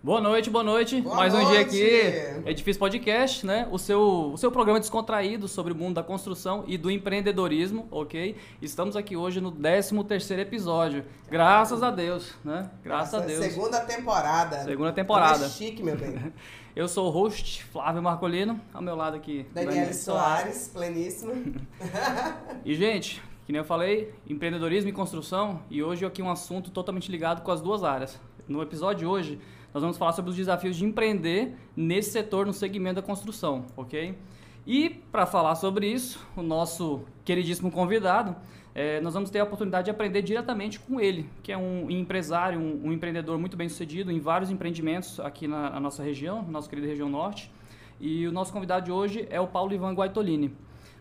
Boa noite, boa noite. Boa Mais um dia aqui, Edifício Podcast, né? O seu, o seu programa descontraído sobre o mundo da construção e do empreendedorismo, ok? Estamos aqui hoje no 13º episódio. Graças a Deus, né? Graças a Essa Deus. Segunda temporada. Segunda temporada. Tá chique, meu bem. Eu sou o host, Flávio Marcolino, ao meu lado aqui. Daniele Soares, pleníssima. E, gente, que nem eu falei, empreendedorismo e construção, e hoje aqui um assunto totalmente ligado com as duas áreas. No episódio de hoje, nós vamos falar sobre os desafios de empreender nesse setor, no segmento da construção, ok? E, para falar sobre isso, o nosso queridíssimo convidado, eh, nós vamos ter a oportunidade de aprender diretamente com ele, que é um empresário, um, um empreendedor muito bem sucedido em vários empreendimentos aqui na, na nossa região, na nossa querida região norte. E o nosso convidado de hoje é o Paulo Ivan Guaitolini.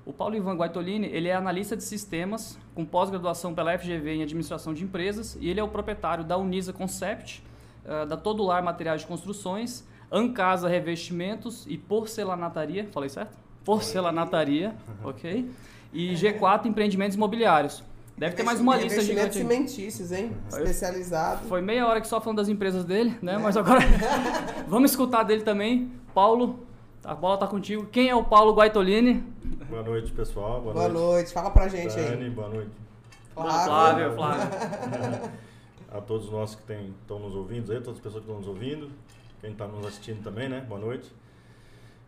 O Paulo Ivan Guaitolini, ele é analista de sistemas, com pós-graduação pela FGV em administração de empresas, e ele é o proprietário da Unisa Concept, eh, da Todular Materiais de Construções, Ancasa Revestimentos e Porcelanataria, falei certo? Porcelanataria, ok? E G4 Empreendimentos Imobiliários. Deve ter mais uma lista gigante. cimentícios, hein? Especializado. Foi meia hora que só falando das empresas dele, né? Mas agora vamos escutar dele também. Paulo, a bola tá contigo. Quem é o Paulo Guaitolini? Boa noite, pessoal. Boa, Boa noite. Fala pra gente Dani, aí. boa noite Flávio, Flávio. a todos nós que estão nos ouvindo, aí, todas as pessoas que estão nos ouvindo, quem está nos assistindo também, né? Boa noite.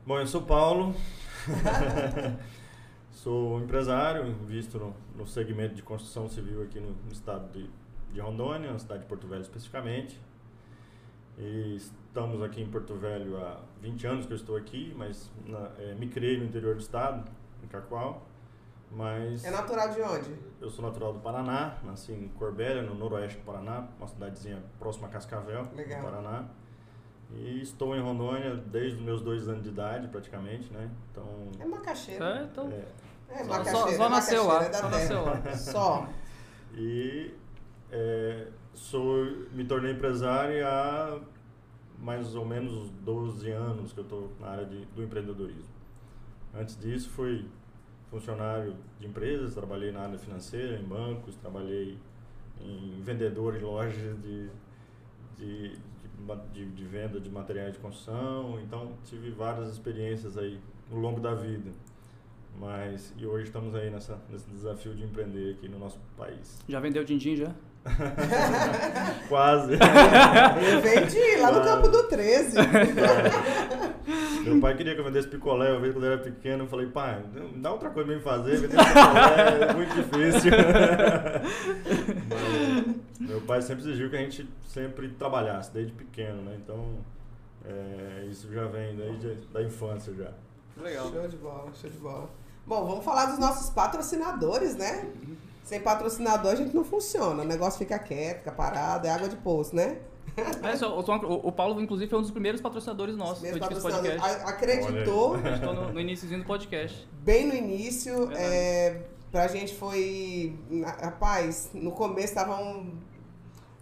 Bom, eu sou Paulo, sou empresário, invisto no, no segmento de construção civil aqui no, no estado de, de Rondônia, na cidade de Porto Velho especificamente. E estamos aqui em Porto Velho há 20 anos que eu estou aqui, mas na- eh, me criei no interior do estado, em Cacoal. Mas É natural de onde? eu sou natural do Paraná, nasci em Corbélia, no noroeste do Paraná, uma cidadezinha próxima a Cascavel, Legal. no Paraná. E estou em Rondônia desde os meus dois anos de idade, praticamente, né? Então, É macaxeira. É, então, é, É só, macaxeira. só, só é nasceu lá. é Só nasceu lá. Só. E é, sou, me tornei empresário há mais ou menos uns 12 anos que eu estou na área de, do empreendedorismo. Antes disso, fui funcionário de empresas, trabalhei na área financeira, em bancos, trabalhei em vendedor em lojas de, de, de, de, de venda de materiais de construção. Então, tive várias experiências aí no longo da vida. Mas, e hoje estamos aí nessa, nesse desafio de empreender aqui no nosso país. Já vendeu din-din já? Quase. Eu vendi lá no campo do 13. Meu pai queria que eu vendesse picolé. Uma vez quando eu era pequeno, eu falei, pai, dá outra coisa pra mim fazer. Vender picolé é muito difícil. Mas meu pai sempre exigiu que a gente sempre trabalhasse, desde pequeno, né? Então, é, isso já vem desde da infância já. Legal. Show de bola, show de bola. Bom, vamos falar dos nossos patrocinadores, né? Sem patrocinador a gente não funciona. O negócio fica quieto, fica parado, é água de poço, né? É, só, o, o- o Paulo, inclusive, foi um dos primeiros patrocinadores nossos do patrocinador Podcast. a- acreditou A gente Estou no, no iníciozinho do podcast. bem no início. É, pra gente foi. Rapaz, no começo tava um-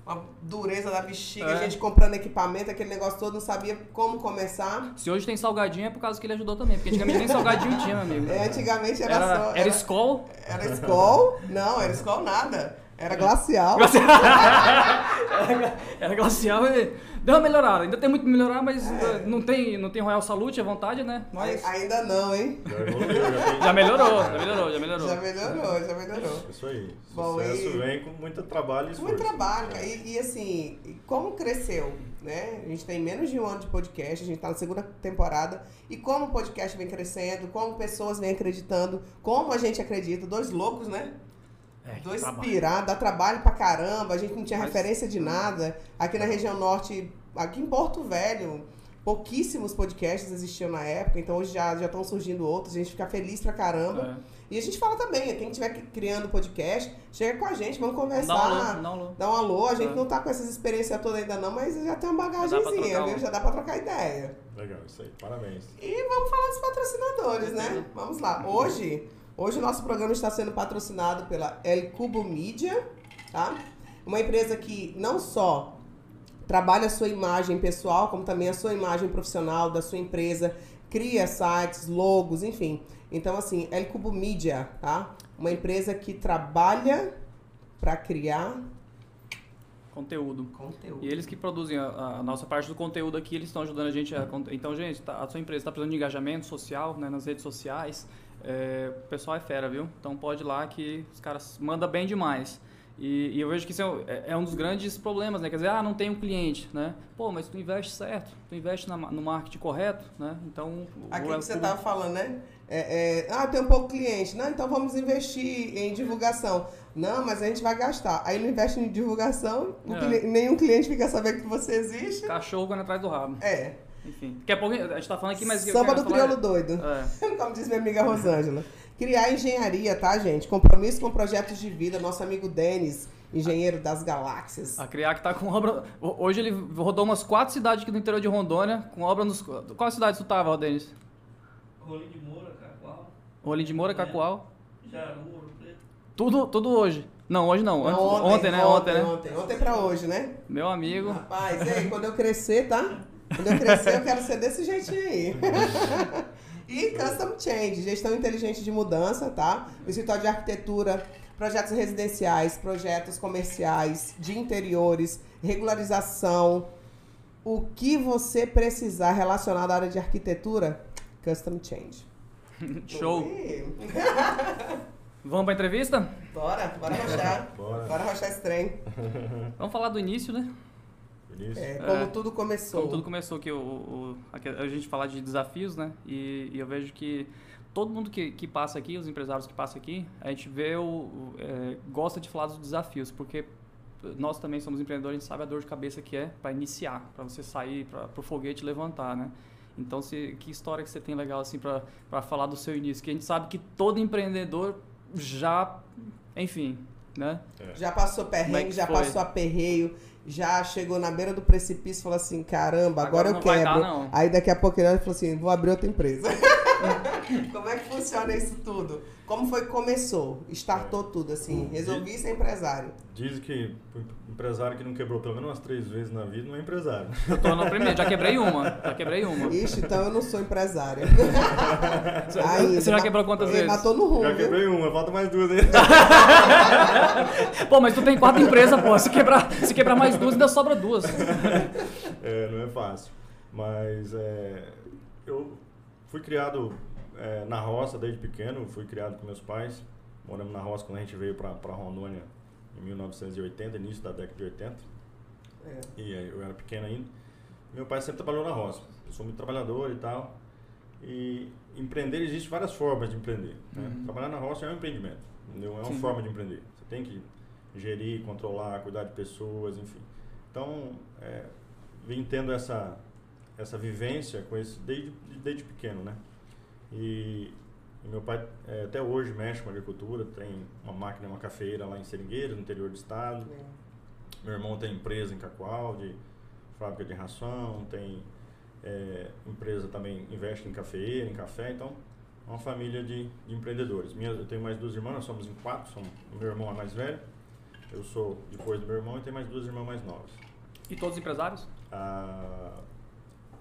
uma dureza da bexiga, É. a gente comprando equipamento, aquele negócio todo, não sabia como começar. Se hoje tem salgadinho é por causa que ele ajudou também, porque antigamente nem salgadinho tinha, meu amigo. É, antigamente era, Era, só. era Skol. Era Skol? Não, era Skol nada. Era glacial. Era glacial e deu uma melhorada. Ainda tem muito pra melhorar, mas eh, não, tem, não tem Royal Salute à vontade, né? Mas Ai- Ainda não, hein? Já melhorou, já melhorou, já melhorou. Já melhorou, já melhorou. Isso aí. Bom, Sucesso e- vem com muito trabalho e esforço. Muito trabalho. E, e assim, como cresceu, né? A gente tem menos de um ano de podcast, a gente tá na segunda temporada. E como o podcast vem crescendo, como pessoas vêm acreditando, como a gente acredita, dois loucos, né? É, Dois trabalho. pirados, dá trabalho pra caramba, a gente não tinha Mas- referência de nada. Aqui na região norte, aqui em Porto Velho, pouquíssimos podcasts existiam na época, então hoje já estão surgindo outros, a gente fica feliz pra caramba. É. E a gente fala também, quem estiver criando podcast, chega com a gente, vamos conversar. Dá um alô, dá um alô. Dá um alô, a gente É. não tá com essas experiências todas ainda não, mas já tem uma viu? um. Já dá pra trocar ideia. Legal, isso aí. Parabéns. E vamos falar dos patrocinadores, né? Vamos lá. Hoje, hoje o nosso programa está sendo patrocinado pela El Cubo Media, tá? Uma empresa que não só trabalha a sua imagem pessoal, como também a sua imagem profissional da sua empresa, cria sites, logos, enfim. Então, assim, El Cubo Media, tá? Uma empresa que trabalha para criar Conteúdo. Conteúdo. E eles que produzem a, a nossa parte do conteúdo aqui, eles estão ajudando a gente a... Então, gente, tá- a sua empresa está precisando de engajamento social né, nas redes sociais. É, o pessoal é fera, viu? Então pode ir lá que os caras mandam bem demais. E, e eu vejo que isso é, um- é- é um dos grandes problemas, né? Quer dizer, ah, não tem um cliente, né? Pô, mas tu investe certo, tu investe na no marketing correto, né? Então... Aquilo o- que você estava falando, né? É, é, ah, tem um pouco cliente. Não, então vamos investir em divulgação. Não, mas a gente vai gastar. Aí não investe em divulgação, É. nenhum cliente fica sabendo que você existe. Cachorro correndo atrás do rabo. É. Enfim, daqui a pouco a gente tá falando aqui, mas... eu Samba do falar- crioulo doido. É. Como diz minha amiga Rosângela. Criar engenharia, tá, gente? Compromisso com projetos de vida. Nosso amigo Denis, engenheiro das galáxias. A Criac tá com obra. ho- Hoje ele rodou umas quatro cidades aqui do interior de Rondônia, com obra nos. Qual cidade tu tava, Denis? Rolim de Moura, Cacoal, Rolim de Moura, Cacoal. Jaru, Ouro Preto. Tudo, tudo hoje. Não, hoje não. Não, Antes- ontem, né? Ontem, né? Ontem, ontem pra hoje, né? Meu amigo. Rapaz, e aí, quando eu crescer, tá? Quando eu crescer, eu quero ser desse jeitinho aí. e Custom Change, gestão inteligente de mudança, tá? O escritório de arquitetura, projetos residenciais, projetos comerciais, de interiores, regularização. O que você precisar relacionado à área de arquitetura, Custom Change. Show. Vamos pra entrevista? Bora, bora rochar. Bora. Bora rochar esse trem. Vamos falar do início, né? Vinícius? É, como É. tudo começou. Como tudo começou aqui, o, o- a gente falar de desafios, né? E, e eu vejo que todo mundo que, que passa aqui, os empresários que passam aqui, a gente vê o, o, é, gosta de falar dos desafios, porque nós também somos empreendedores, a gente sabe a dor de cabeça que é para iniciar, para você sair, para o foguete levantar, né? Então, se, que história que você tem legal assim para falar do seu início? Que a gente sabe que todo empreendedor já, enfim, né? Já passou é perrengue, que já foi? passou aperreio, já chegou na beira do precipício e falou assim, caramba, agora, Agora eu não vai quebro. dar, não. Aí daqui a pouco ele falou assim, vou abrir outra empresa. Como é que funciona isso tudo? Como foi que começou? Startou tudo assim, resolvi ser empresário. Dizem que o empresário que não quebrou pelo menos umas três vezes na vida não é empresário. Eu tô no primeiro, já quebrei uma, já quebrei uma. Ixi, então eu não sou empresária. Você- Ainda. Você já quebrou quantas vezes? matou no rumo, Já viu? quebrei uma, falta mais duas aí. Pô, mas tu tem quatro empresas, pô. Se quebrar, se quebrar mais duas, ainda sobra duas. É, não é fácil. Mas é, eu fui criado é, na roça desde pequeno, fui criado com meus pais. Moramos na roça quando a gente veio para Rondônia em 1980, início da década de 80. É. E eu era pequeno ainda. Meu pai sempre trabalhou na roça. Eu sou muito trabalhador e tal. E empreender, existe várias formas de empreender. né? Uhum. Trabalhar na roça é um empreendimento. Entendeu? É uma Sim. forma de empreender. Você tem que gerir, controlar, cuidar de pessoas, enfim. Então, é, vim tendo essa, essa vivência com esse desde, desde pequeno, né? E, e meu pai é, até hoje mexe com agricultura, tem uma máquina, uma cafeira lá em Seringueiras, no interior do estado. Meu irmão tem empresa em Cacoal, de fábrica de ração, tem é, empresa também, investe em cafeeira, em café, então é uma família de, de empreendedores. Minha, eu tenho mais duas irmãs, nós somos em quatro, somos, o meu irmão é mais velho, eu sou depois do meu irmão e tenho mais duas irmãs mais novas. E todos empresários? A,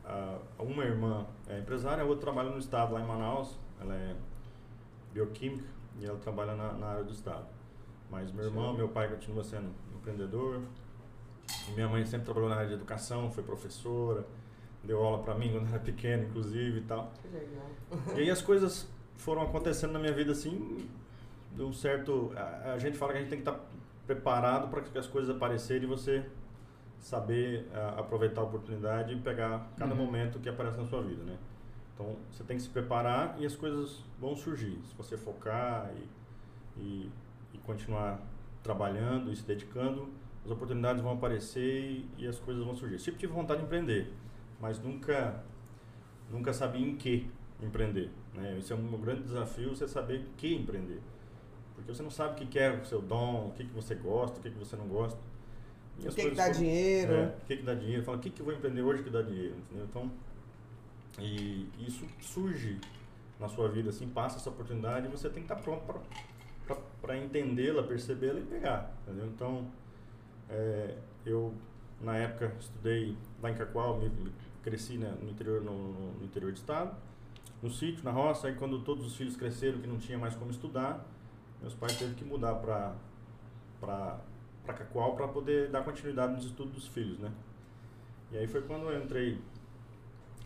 a, uma irmã é empresária, a outra trabalha no estado, lá em Manaus, ela é bioquímica e ela trabalha na, na área do estado. Mas meu irmão, meu pai continua sendo empreendedor. E minha mãe sempre trabalhou na área de educação, foi professora, deu aula para mim quando era pequeno, inclusive e tal. Que legal. E aí as coisas foram acontecendo na minha vida assim, de um certo. A, a gente fala que a gente tem que estar preparado para que as coisas aparecerem e você saber ah, aproveitar a oportunidade e pegar cada Uhum. momento que aparece na sua vida, né? Então você tem que se preparar e as coisas vão surgir. Se você focar e, e, e continuar trabalhando e se dedicando, as oportunidades vão aparecer e, e as coisas vão surgir. Sempre tive vontade de empreender, mas nunca nunca sabia em que empreender. Né? Esse é um grande desafio, você saber em que empreender. Porque você não sabe o que que é o seu dom, o que, que você gosta, o que, que você não gosta. E O que, que dá foram- dinheiro? é, o que, que dá dinheiro? Fala, o que, que eu vou empreender hoje que dá dinheiro? Entendeu? Então, e isso surge na sua vida, assim, passa essa oportunidade e você tem que estar pronto para entendê-la, percebê-la e pegar, entendeu? Então, é, eu, na época, estudei lá em Cacoal, me, me cresci né, no, interior, no- no interior do estado, no sítio, na roça, aí quando todos os filhos cresceram, que não tinha mais como estudar, meus pais teve que mudar para para para Cacoal para poder dar continuidade nos estudos dos filhos, né? E aí foi quando eu entrei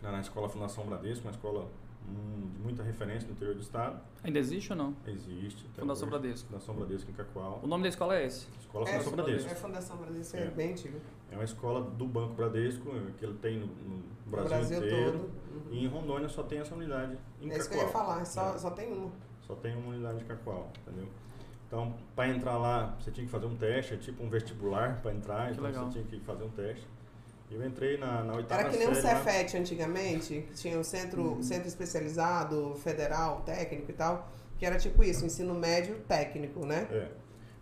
na escola Fundação Bradesco, uma escola hum, de muita referência no interior do estado. Ainda existe ou não? Existe. Fundação hoje. Bradesco. Fundação Bradesco em Cacoal. O nome da escola é esse? Escola É, Fundação Bradesco. É Fundação Bradesco, é, É. bem antigo. É uma escola do Banco Bradesco, que ele tem no, no Brasil, Brasil inteiro. todo. Uhum. E em Rondônia só tem essa unidade em É isso que eu ia falar, só, É. só tem uma. Só tem uma unidade de Cacoal, entendeu? Então, para entrar lá, você tinha que fazer um teste, é tipo um vestibular para entrar, Que então legal. você tinha que fazer um teste. E eu entrei na, na oitava Era que nem um lá. Cefet antigamente, que tinha o centro, Uhum. centro especializado, federal, técnico e tal, que era tipo isso, ensino médio técnico, né? É.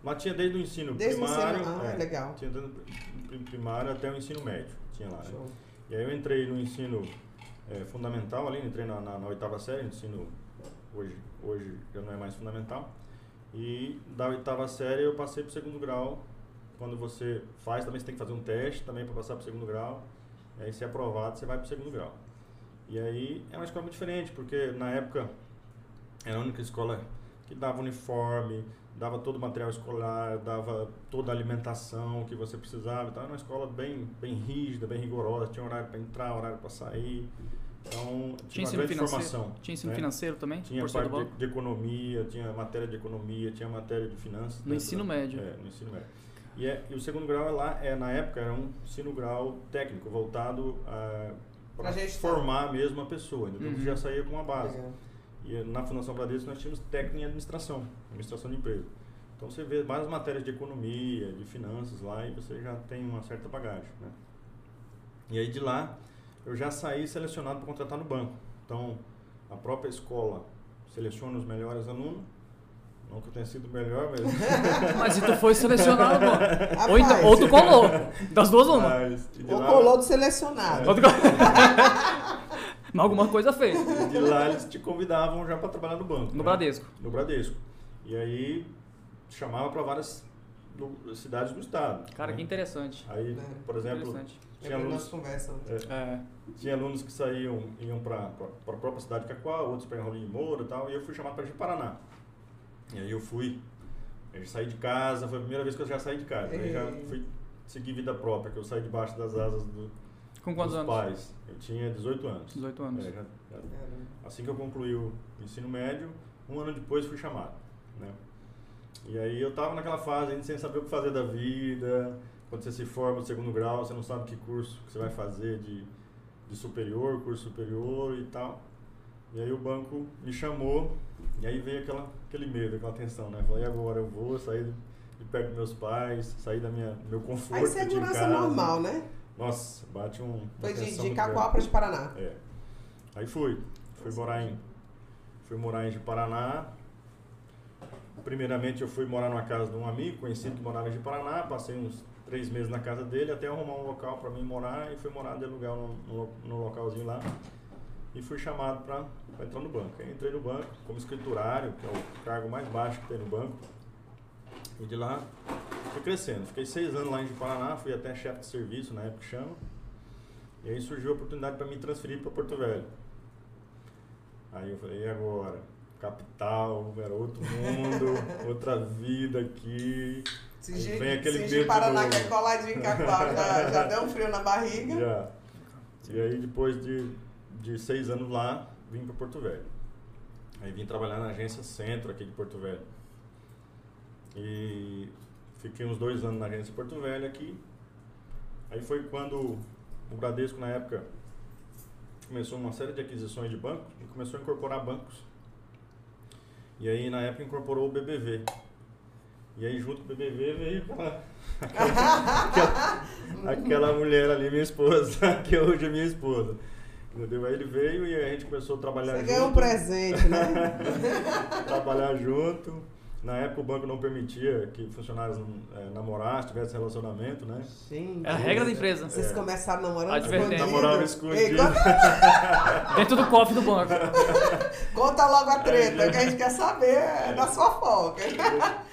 Lá tinha desde o ensino Desde o primário. ensino- ah, é, legal. Tinha desde o pri- primário até o ensino médio. Tinha lá. né? E aí eu entrei no ensino é, fundamental ali, entrei na, na, na oitava série, ensino hoje, hoje já não é mais fundamental. E da oitava série eu passei para o segundo grau. Quando você faz, também você tem que fazer um teste também para passar para o segundo grau. E aí se é aprovado, você vai para o segundo grau. E aí é uma escola muito diferente, porque na época era a única escola que dava uniforme, dava todo o material escolar, dava toda a alimentação que você precisava. Então era uma escola bem, bem rígida, bem rigorosa, tinha horário para entrar, horário para sair. Então Tinha tinha uma grande financeiro? formação. Tinha ensino né? financeiro também? Tinha parte banco? de, de economia, tinha matéria de economia, tinha matéria de finanças. No dentro ensino da- médio. É, no ensino médio. E, é, e o segundo grau é lá, é, na época era um ensino grau técnico, voltado para Pra formar mesmo a pessoa. Então Uhum. você já saía com uma base. Legal. E na Fundação Bradesco nós tínhamos técnico em administração, administração de empresa. Então você vê mais matérias de economia, de finanças lá e você já tem uma certa bagagem. Né? E aí de lá eu já saí selecionado para contratar no banco. Então a própria escola seleciona os melhores alunos. Não que eu tenha sido melhor, mas. Mas se tu foi selecionado, pô. Rapaz, Ou, então, ou tu colou. Das duas, uma. mas e Ou lá- colou do selecionado. Colou. Mas alguma coisa fez. e de lá eles te convidavam já para trabalhar no banco. No né? Bradesco. No Bradesco. E aí chamava para várias cidades do estado. Cara, né? que interessante. Aí, É. por exemplo, Interessante. Tinha alunos, nossa conversa. é, É. tinha alunos que saíam, iam para a própria cidade de Cacoal, outros para Rolim de Moura e tal, e eu fui chamado para ir Paraná. E aí eu fui, eu saí de casa, foi a primeira vez que eu já saí de casa. Aí já fui seguir vida própria, que eu saí debaixo das asas do, Com quantos dos anos? pais. Eu tinha 18 anos. 18 anos. É, já- já- assim que eu concluí o ensino médio, um ano depois fui chamado, né? E aí eu tava naquela fase ainda sem saber o que fazer da vida. Quando você se forma no segundo grau, você não sabe que curso que você vai fazer de, de superior, curso superior e tal. E aí o banco me chamou, e aí veio aquela, aquele medo, aquela tensão, né? Falei, e agora eu vou sair de perto dos meus pais, sair da minha, do meu conforto A que eu tinha em insegurança casa. normal, né? Nossa, bate um. Foi de, de de Paraná. É. Aí fui. Fui morar em. Fui morar em Paraná. Primeiramente eu fui morar numa casa de um amigo conhecido que morava em Paraná. Passei uns três meses na casa dele até arrumar um local para mim morar e fui morar de aluguel no, no, no localzinho lá. E fui chamado para entrar no banco. Aí entrei no banco como escriturário, que é o cargo mais baixo que tem no banco. E de lá fui crescendo. Fiquei seis anos lá em Paraná, fui até chefe de serviço, na época que chama. E aí surgiu a oportunidade para me transferir para Porto Velho. Aí eu falei, e agora? Capital, era outro mundo, outra vida aqui. De, vem aquele medo Paraná que é coladinho em Cacoal, já, já deu um frio na barriga. Já. E aí depois de, de seis anos lá, vim para Porto Velho. Aí vim trabalhar na agência Centro aqui de Porto Velho. E fiquei uns dois anos na agência Porto Velho aqui. Aí foi quando o Bradesco na época começou uma série de aquisições de bancos e começou a incorporar bancos. E aí na época incorporou o BBV. E aí junto com o BBV veio aquela, aquela, aquela mulher ali, minha esposa, que hoje é minha esposa. Entendeu? Aí ele veio e a gente começou a trabalhar Você junto. ganhou um presente, né? trabalhar junto. Na época o banco não permitia que funcionários eh, namorassem, tivessem relacionamento, né? Gente. É a regra da empresa. Vocês É. começaram namorando Advertência. escondido? Namorava Ei, escondido. conta, Dentro do cofre do banco. conta logo a treta, que a gente quer saber é da sua foca.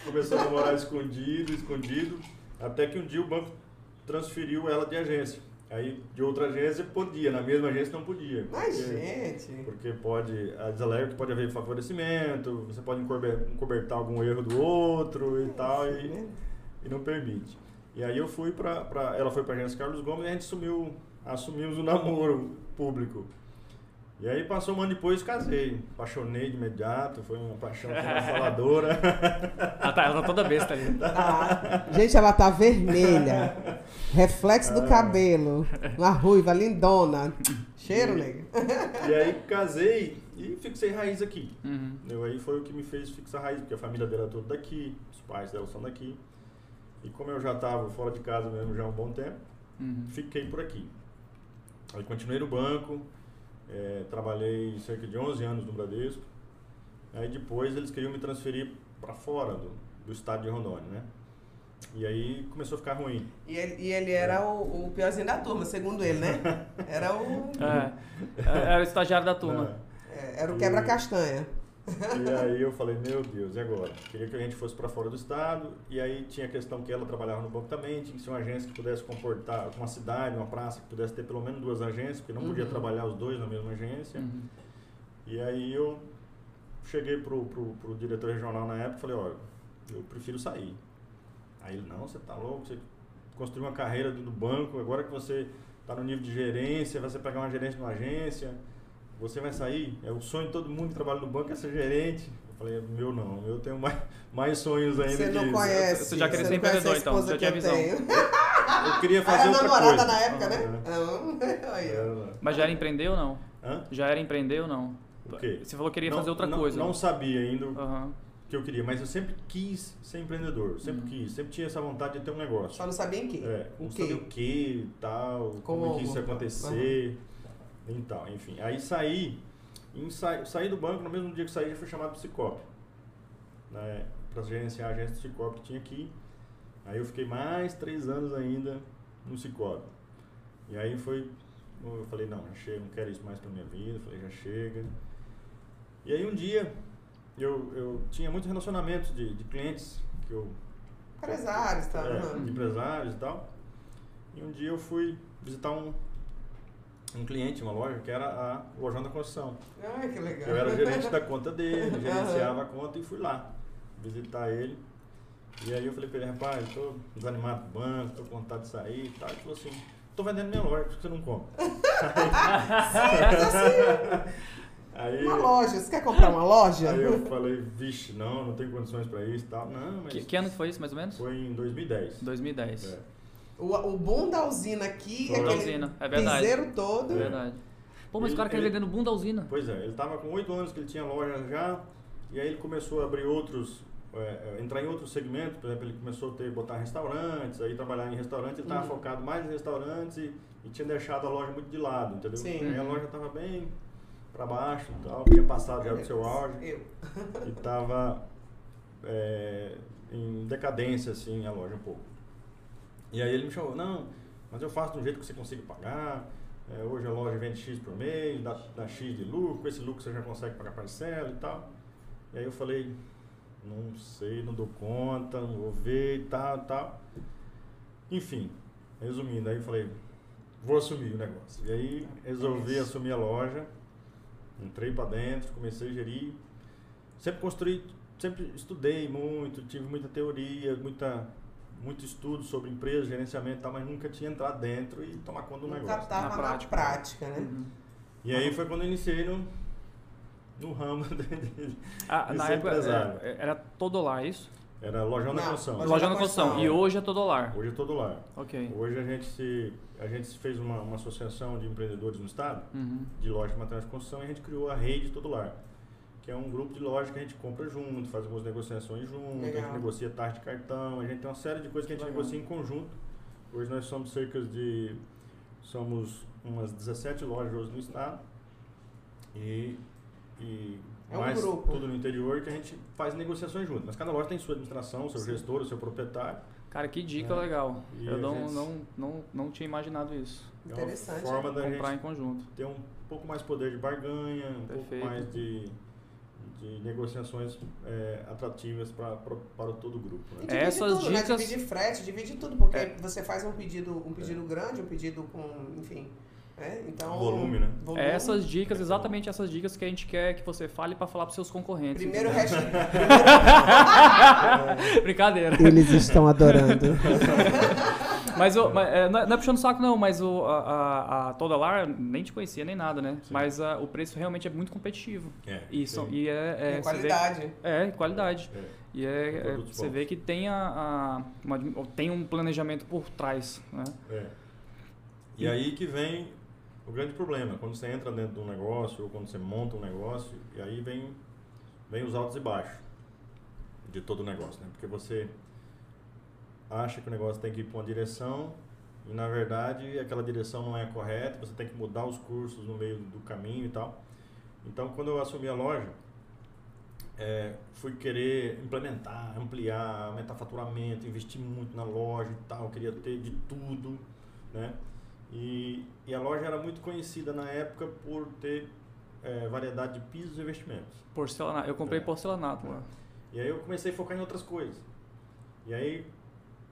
Começou a namorar escondido, escondido, até que um dia o banco transferiu ela de agência. Aí de outra agência podia, na mesma agência não podia. Mas, porque- gente. Porque pode, a desalega que pode haver favorecimento, você pode encober- encobertar algum erro do outro e tal. E, e não permite. E aí eu fui pra, pra ela foi pra agência Carlos Gomes e a gente assumiu, assumimos o namoro público. E aí passou um ano depois casei. Apaixonei de imediato, foi uma paixão faladora. Ela tá, ela tá toda besta ali. Tá. Gente, ela tá vermelha. Reflexo do cabelo. Uma ruiva lindona. Cheiro, nego. E aí casei e fixei raiz aqui. Uhum. Eu, aí foi o que me fez fixar raiz, porque a família dela é toda daqui, os pais dela são daqui. E como eu já estava fora de casa mesmo já há um bom tempo, Uhum. fiquei por aqui. Aí continuei no banco, eh, trabalhei cerca de 11 anos no Bradesco. Aí depois eles queriam me transferir para fora do, do estado de Rondônia, né? E aí começou a ficar ruim. E ele, e ele era o, o piorzinho da turma, segundo ele, né? Era o, É, era o estagiário da turma. né? é, era o quebra-castanha. E aí eu falei, meu Deus, e agora? Queria que a gente fosse para fora do estado, e aí tinha a questão que ela trabalhava no banco também, tinha que ser uma agência que pudesse comportar, uma cidade, uma praça, que pudesse ter pelo menos duas agências, porque não podia Uhum. trabalhar os dois na mesma agência. Uhum. E aí eu cheguei pro, pro, pro diretor regional na época e falei, olha, eu prefiro sair. Aí ele, não, você tá louco, você construiu uma carreira do banco, agora que você tá no nível de gerência, você pegar uma gerência numa agência, você vai sair? É o sonho de todo mundo que trabalha no banco é ser gerente. Eu falei, meu não, eu tenho mais, mais sonhos ainda Você não disso. conhece. Você já queria você ser não conhece a empreendedor, então, esposa já que tinha eu visão. tenho. Eu queria fazer era outra namorada coisa. na época, né? É. Ah, ó. É. Mas já era empreender ou não? Hã? Já era empreender ou não? O quê? Você falou que queria Não- fazer outra não- coisa. Não sabia ainda o Aham. que eu queria, mas eu sempre quis ser empreendedor, sempre Uhum. quis, sempre tinha essa vontade de ter um negócio. Só não sabia em quê? É, o não quê? sabia o que e tal, como, Como? que isso ia acontecer e tal, enfim. Aí saí, sa, saí do banco, no mesmo dia que saí, já fui chamado pro Cicobi, né, para gerenciar a agência do Cicobi que tinha aqui. Aí eu fiquei mais três anos ainda no Cicobi. E aí foi, eu falei, não, já chega, não quero isso mais pra minha vida, falei, já chega. E aí um dia, eu, eu tinha muitos relacionamentos de, de clientes que eu Empresários, tá? é, empresários e tal. E um dia eu fui visitar um, um cliente, uma loja, que era a Lojão da Construção. Ai, que legal. Eu era gerente da conta dele, gerenciava a conta e fui lá visitar ele. E aí eu falei pra ele, rapaz, tô desanimado do banco, tô com vontade de sair e tal. Ele falou assim, tô vendendo minha loja, por que você não compra? aí, Uma loja. Você quer comprar uma loja? aí eu falei, vixe, não, não tenho condições pra isso e tal. Não, mas Que, que ano que foi isso, mais ou menos? foi em 2010. 2010. É. O, o boom da usina aqui, Boom da aquele usina, é verdade. piseiro todo. É verdade. Pô, mas o Ele- cara quer ele- vender no boom da usina. Pois é, ele estava com oito anos que ele tinha loja já, e aí ele começou a abrir outros, é, é, entrar em outros segmentos, por exemplo, ele começou a ter, botar restaurantes, aí trabalhar em restaurantes, ele estava Uhum. focado mais em restaurantes e, e tinha deixado a loja muito de lado, entendeu? Sim. Aí a loja estava bem para baixo e tal, tinha passado já do seu auge Eu. e estava em decadência, assim, a loja um pouco. E aí ele me chamou, não, mas eu faço de um jeito que você consiga pagar, é, hoje a loja vende X por mês, dá, dá X de lucro, com esse lucro você já consegue pagar parcela e tal. E aí eu falei, não sei, não dou conta, não vou ver e tal, tal. Enfim, resumindo, aí eu falei, vou assumir o negócio. E aí resolvi assumir a loja, entrei para dentro, comecei a gerir. Sempre construí, sempre estudei muito, tive muita teoria, muita, muito estudo sobre empresa, gerenciamento e tal, mas nunca tinha entrado dentro e tomar conta do Nunca negócio. tava Na na prática. prática, né? Uhum. E aí foi quando eu iniciei no, no ramo de, Ah, de na ser época empresário. é, era Todolar, isso? Era lojão da construção. Lojão da construção. E hoje é Todolar. Hoje é todo lar. Ok. Hoje a gente se a gente se fez uma, uma associação de empreendedores no estado Uhum. de lojas de materiais de construção e a gente criou a rede Todo Lar, que é um grupo de lojas que a gente compra junto, faz algumas negociações junto, a Legal. gente negocia taxa de cartão, a gente tem uma série de coisas que a gente Legal. negocia em conjunto. Hoje nós somos cerca de somos umas 17 lojas hoje no estado e, e É um mais grupo. tudo no interior que a gente faz negociações junto. Mas cada loja tem sua administração, seu Sim. gestor, seu proprietário. Cara, que dica É. legal. E Eu a não, gente- não, não, não tinha imaginado isso. É uma Interessante. forma da Comprar gente em conjunto. ter um pouco mais poder de barganha, um Perfeito. pouco mais de, de negociações é, atrativas pra, pra, para todo o grupo. Né? Essas tudo, né? dicas- Divide frete, divide tudo, porque É. você faz um pedido, um pedido grande, um pedido com, enfim, É, então, Volume, né? volume. É essas dicas, exatamente essas dicas que a gente quer que você fale para falar para seus concorrentes. Primeiro hashtag. Brincadeira. Eles estão adorando. Mas, o- mas, é, não, é, não é puxando saco, não, mas o, a, a, a Toda Lar nem te conhecia nem nada, né? Sim. Mas ah, o preço realmente é muito competitivo. É, E, são- sim. e é, é, qualidade. vê- é, qualidade. É. E é, é, você vê que tem, a, a- uma- tem um planejamento por trás, né? É. E aí que vem o grande problema, quando você entra dentro de um negócio ou quando você monta um negócio, e aí vem, vem os altos e baixos de todo o negócio, né? Porque você acha que o negócio tem que ir para uma direção e na verdade aquela direção não é correta, você tem que mudar os cursos no meio do caminho e tal. Então quando eu assumi a loja, é, fui querer implementar, ampliar, aumentar faturamento, investir muito na loja e tal, queria ter de tudo, né? E, e a loja era muito conhecida na época por ter é, variedade de pisos e investimentos. Porcelanato. Eu comprei É. porcelanato lá. E aí eu comecei a focar em outras coisas. E aí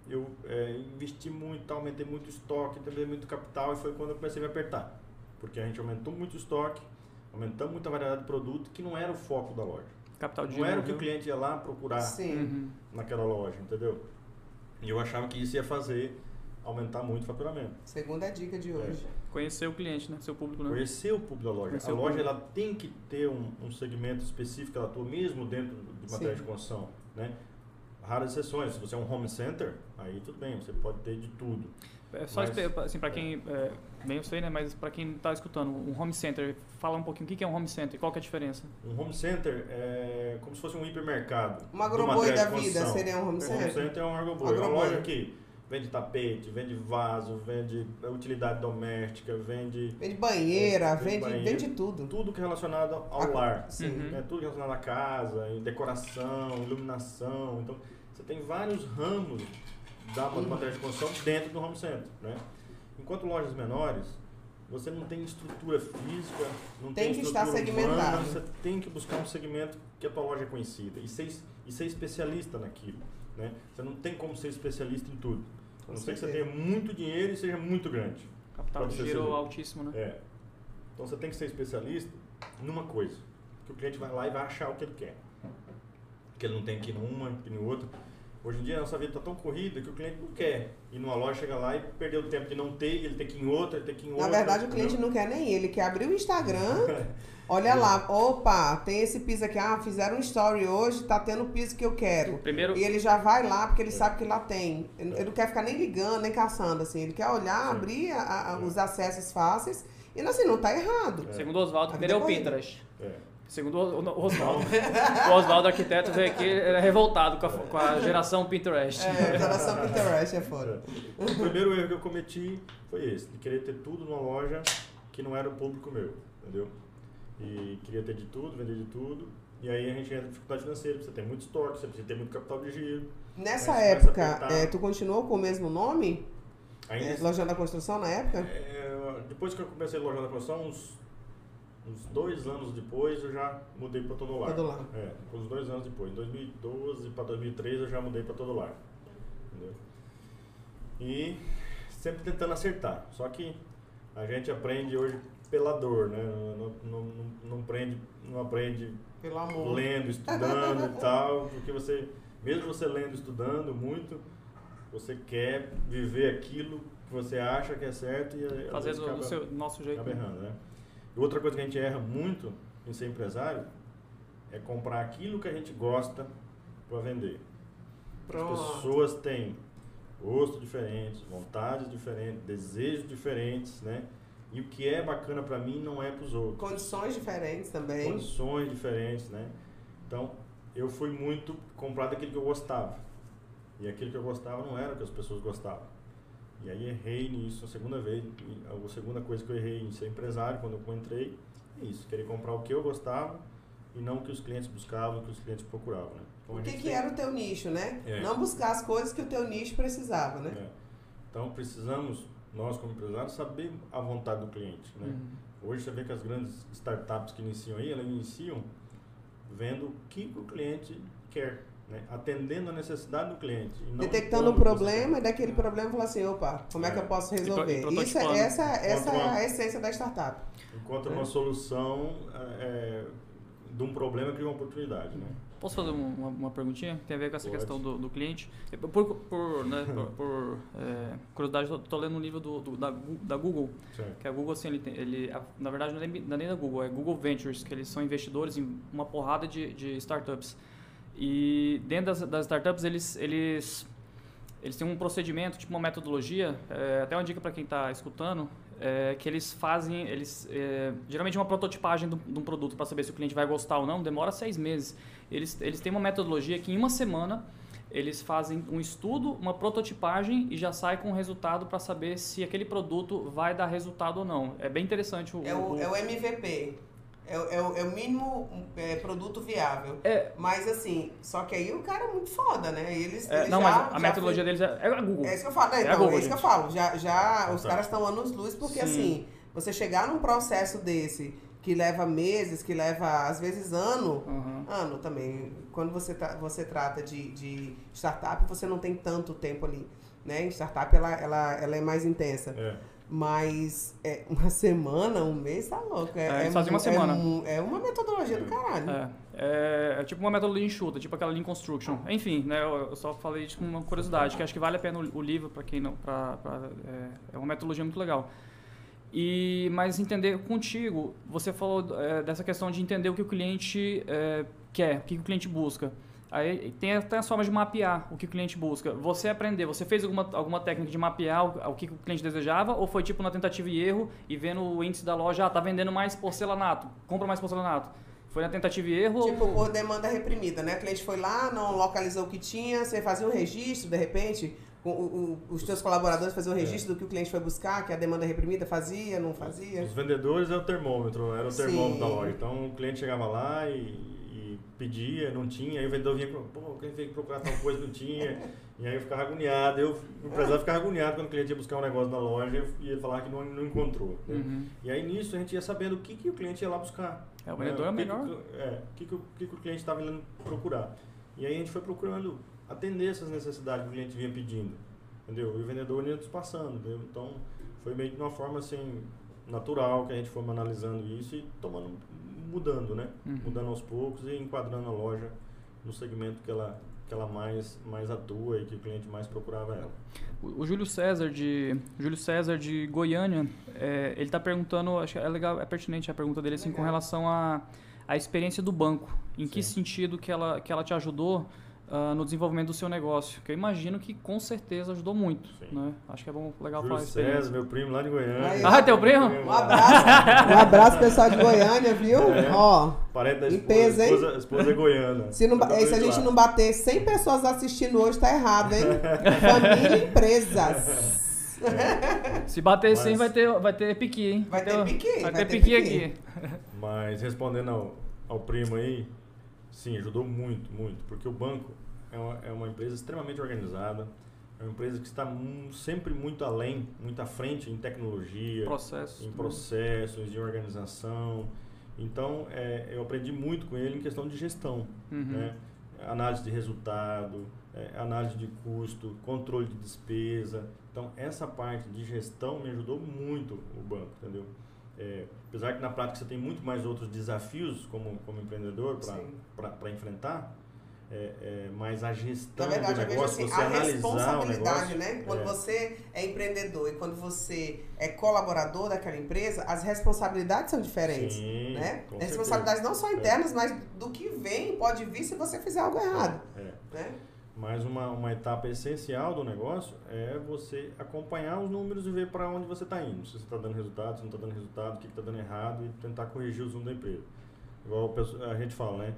eu é, investi muito, aumentei muito o estoque, também muito capital e foi quando eu comecei a me apertar. Porque a gente aumentou muito o estoque, aumentamos muita variedade de produto que não era o foco da loja. Capital de Não era o que o cliente ia lá procurar Sim. Uhum. naquela loja, entendeu? E eu achava que isso ia fazer aumentar muito o faturamento. Segunda dica de hoje. Conhecer o cliente, né? Seu público, né? Conhecer o público da loja. Conhecer a loja ela tem que ter um, um segmento específico ela atua mesmo dentro de materiais Sim. de construção, né? Raras exceções. Se você é um home center, aí tudo bem, você pode ter de tudo. É só Mas- assim, para quem, é, bem eu sei, né, mas para quem tá escutando, um home center, fala um pouquinho o que é um home center, qual que é a diferença? Um home center é como se fosse um hipermercado. Uma agroboi da vida seria um home Um home center? center é um agroboi. É uma loja que vende tapete, vende vaso, vende utilidade doméstica, vende Vende banheira, É, vende, banheiro. vende tudo. tudo que é relacionado ao Ah, lar. Sim. Uhum. né, tudo relacionado à casa, em decoração, iluminação. Então, você tem vários ramos da Uhum. matéria de construção dentro do home center. Né? Enquanto lojas menores, você não tem estrutura física, não Tem tem, que estrutura estar segmentado. Humana, você tem que buscar um segmento que a tua loja é conhecida e ser, e ser especialista naquilo. Né? Você não tem como ser especialista em tudo. A não ser que você tenha muito dinheiro e seja muito grande. Capital de giro altíssimo, né? É. Então você tem que ser especialista numa coisa. Que o cliente vai lá e vai achar o que ele quer. Que ele não tem que ir numa, que em outra. Hoje em dia a nossa vida está tão corrida que o cliente não quer ir numa loja, chegar lá e perder o tempo de não ter, ele tem que ir em outra, ele tem que ir em outra. Na verdade, o cliente não quer nem ele quer abrir o Instagram. Olha lá, opa, tem esse piso aqui. Ah, fizeram um story hoje, tá tendo o piso que eu quero. Primeiro, E ele já vai lá porque ele É. sabe que lá tem. Ele não quer ficar nem ligando, nem caçando, assim. Ele quer olhar, Sim. abrir a- a- É. os acessos fáceis. E assim, não tá errado. segundo o Oswaldo, primeiro é o corrida. Pinterest. É. Segundo o o Oswaldo. o Oswaldo, arquiteto, veio aqui, ele é revoltado com a, com a geração Pinterest. É, geração Pinterest é foda. O primeiro erro que eu cometi foi esse, de querer ter tudo numa loja que não era o público meu, entendeu? E queria ter de tudo, vender de tudo. E aí a gente entra em dificuldade financeira, você tem muito estoque, você precisa ter muito capital de giro. Nessa época, a é, tu continuou com o mesmo nome? Ainda É, Lojão da Construção na época? É, depois que eu comecei a loja da construção, uns, uns dois anos depois, eu já mudei para todo lar. Todo lar. É, uns dois anos depois. Em 2012 para 2013 eu já mudei para todo lar. Entendeu? E sempre tentando acertar. Só que a gente aprende hoje pela dor, né? Não, não, não, não aprende, não aprende Pelo amor. lendo, estudando e tal, porque você, mesmo você lendo, estudando muito, você quer viver aquilo que você acha que é certo e Fazer do, acaba- seu, nosso jeito. acaba errando, né? Outra coisa que a gente erra muito em ser empresário é comprar aquilo que a gente gosta para vender. As Pronto. pessoas têm gostos diferentes, vontades diferentes, desejos diferentes, né? E o que é bacana para mim não é para os outros Condições diferentes também. condições diferentes, né? Então, eu fui muito comprar daquilo que eu gostava. E aquilo que eu gostava não era o que as pessoas gostavam. E aí errei nisso a segunda vez. A segunda coisa que eu errei em ser empresário, quando eu entrei, é isso. Querer comprar o que eu gostava e não o que os clientes buscavam, o que os clientes procuravam, né? Então, O que, que tem- era o teu nicho, né? É. Não buscar as coisas que o teu nicho precisava, né? É. Então, precisamos, nós como empresários, saber a vontade do cliente, né? Uhum. Hoje você vê que as grandes startups que iniciam aí, elas iniciam vendo o que o cliente quer. Né? atendendo a necessidade do cliente. e Detectando um impondo problema e daquele problema falar assim, opa, como é, que É. eu posso E pro- resolver? e Isso prototipando. é, essa, essa é a essência da startup. Encontra É. uma solução é, de um problema cria uma oportunidade, né? Posso fazer um- uma, uma perguntinha que tem a ver com essa Pode. questão do, do cliente? Por, por, né, por, por, é, curiosidade, eu tô lendo um livro do, do- da, da Google, Certo. que a Google, assim, ele, tem, ele a- na verdade, não é, nem, não é nem da Google, é Google Ventures, que eles são investidores em uma porrada de, de startups. E dentro das, das startups, eles, eles, eles têm um procedimento, tipo uma metodologia, é, até uma dica para quem está escutando, é, que eles fazem, eles é, geralmente uma prototipagem de um- um produto para saber se o cliente vai gostar ou não, demora seis meses. Eles, eles têm uma metodologia que em uma semana eles fazem um estudo, uma prototipagem e já sai com o resultado para saber se aquele produto vai dar resultado ou não. É bem interessante o, É o, o- é o MVP. É, o- é é o mínimo é, produto viável. É. Mas assim, só que aí o cara é muito foda, né? Eles, É, eles não, já, mas a já metodologia foi- deles é, é a Google. É isso que eu falo, né? É Então, Google, é isso que eu falo. Já, já os Tá. caras estão anos luz, porque Sim. assim, você chegar num processo desse que leva meses, que leva às vezes ano, Aham. ano também. Quando você, tra- você trata de, de startup, você não tem tanto tempo ali. Né? Em startup ela, ela, ela é mais intensa. É. Mas é, uma semana, um mês, tá louco. É, É, eles fazem uma mu- semana. É, é uma metodologia do caralho. É, é, é tipo uma metodologia enxuta, tipo aquela Lean Construction. Enfim, né, eu, eu só falei isso com uma curiosidade, que acho que vale a pena o, o livro para quem não, pra, pra- é, é uma metodologia muito legal. E mas entender contigo, você falou é, dessa questão de entender o que o cliente é, quer, o que o cliente busca. Aí tem até as formas de mapear o que o cliente busca. Você aprender, você fez alguma, alguma técnica de mapear o, o que o cliente desejava ou foi tipo na tentativa e erro e vendo o índice da loja, ah, tá vendendo mais porcelanato, compra mais porcelanato. Foi na tentativa e erro Tipo, ou... por demanda reprimida, né? O cliente foi lá, não localizou o que tinha, você fazia um registro, de repente, o- o- o- os teus colaboradores faziam um registro do que o cliente foi buscar, que a demanda reprimida fazia, não fazia. Os vendedores é o termômetro, era o termômetro Sim. da loja. Então o cliente chegava lá e, e pedia, não tinha, aí o vendedor vinha, pô, o cliente veio procurar tal coisa, não tinha. e aí eu ficava agoniado, eu, o empresário ficava agoniado quando o cliente ia buscar um negócio na loja e ele falava que não, não encontrou. né? Uhum. E aí nisso a gente ia sabendo o que, que o cliente ia lá buscar. É, o né? vendedor é o que melhor. Que, o- é, o que, que, o- que, que o cliente estava indo procurar. E aí a gente foi procurando atender essas necessidades que o cliente vinha pedindo. Entendeu? E o vendedor ia nos passando. Entendeu? Então foi meio que de uma forma assim, natural que a gente foi analisando isso e tomando, mudando, né? Uhum. Mudando aos poucos e enquadrando a loja no segmento que ela, que ela mais, mais atua e que o cliente mais procurava ela. O, o Júlio César de Júlio César de Goiânia, é, ele está perguntando, acho que é legal, é pertinente a pergunta dele assim com Legal. relação à a, experiência do banco. Em que Sim. sentido que ela que ela te ajudou ah, no desenvolvimento do seu negócio? Que eu imagino que com certeza ajudou muito, né? Acho que é bom legal Júlio falar experiência. César, meu primo lá de Goiânia. Aí, Ah, teu primo? Um abraço, um abraço pessoal de Goiânia, viu? É. Ó, Parente da esposa, peso, hein? esposa, esposa é goiana. se, não, Tá se a gente lá. não bater 100 pessoas assistindo hoje, tá errado, hein? Família e empresas. Se bater 100 Mas- vai ter vai ter piqui, hein? Vai ter piqui, Vai, vai ter ter piqui piqui. aqui. Mas respondendo ao, ao primo aí, sim, ajudou muito, muito. Porque o banco é uma, é uma empresa extremamente organizada. É uma empresa que está sempre muito além, muito à frente em tecnologia, Processo. em processos, em organização. Então, é, eu aprendi muito com ele em questão de gestão. Uhum. né? Análise de resultado, é, análise de custo, controle de despesa. Então, essa parte de gestão me ajudou muito o banco, entendeu? É, apesar que na prática você tem muito mais outros desafios como, como empreendedor para enfrentar, é, é, mas a Na gestão verdade, do eu vejo negócio, assim, a responsabilidade, negócio... né? Quando é, você é empreendedor e quando você é colaborador daquela empresa, as responsabilidades são diferentes. Sim, né? As responsabilidades não só internas, mas do que vem, pode vir se você fizer algo errado. É. Né? Mas uma, uma etapa essencial do negócio é você acompanhar os números e ver para onde você está indo. Se você está dando resultado, se não está dando resultado, o que está dando errado e tentar corrigir os números da empresa. Igual a gente fala, né?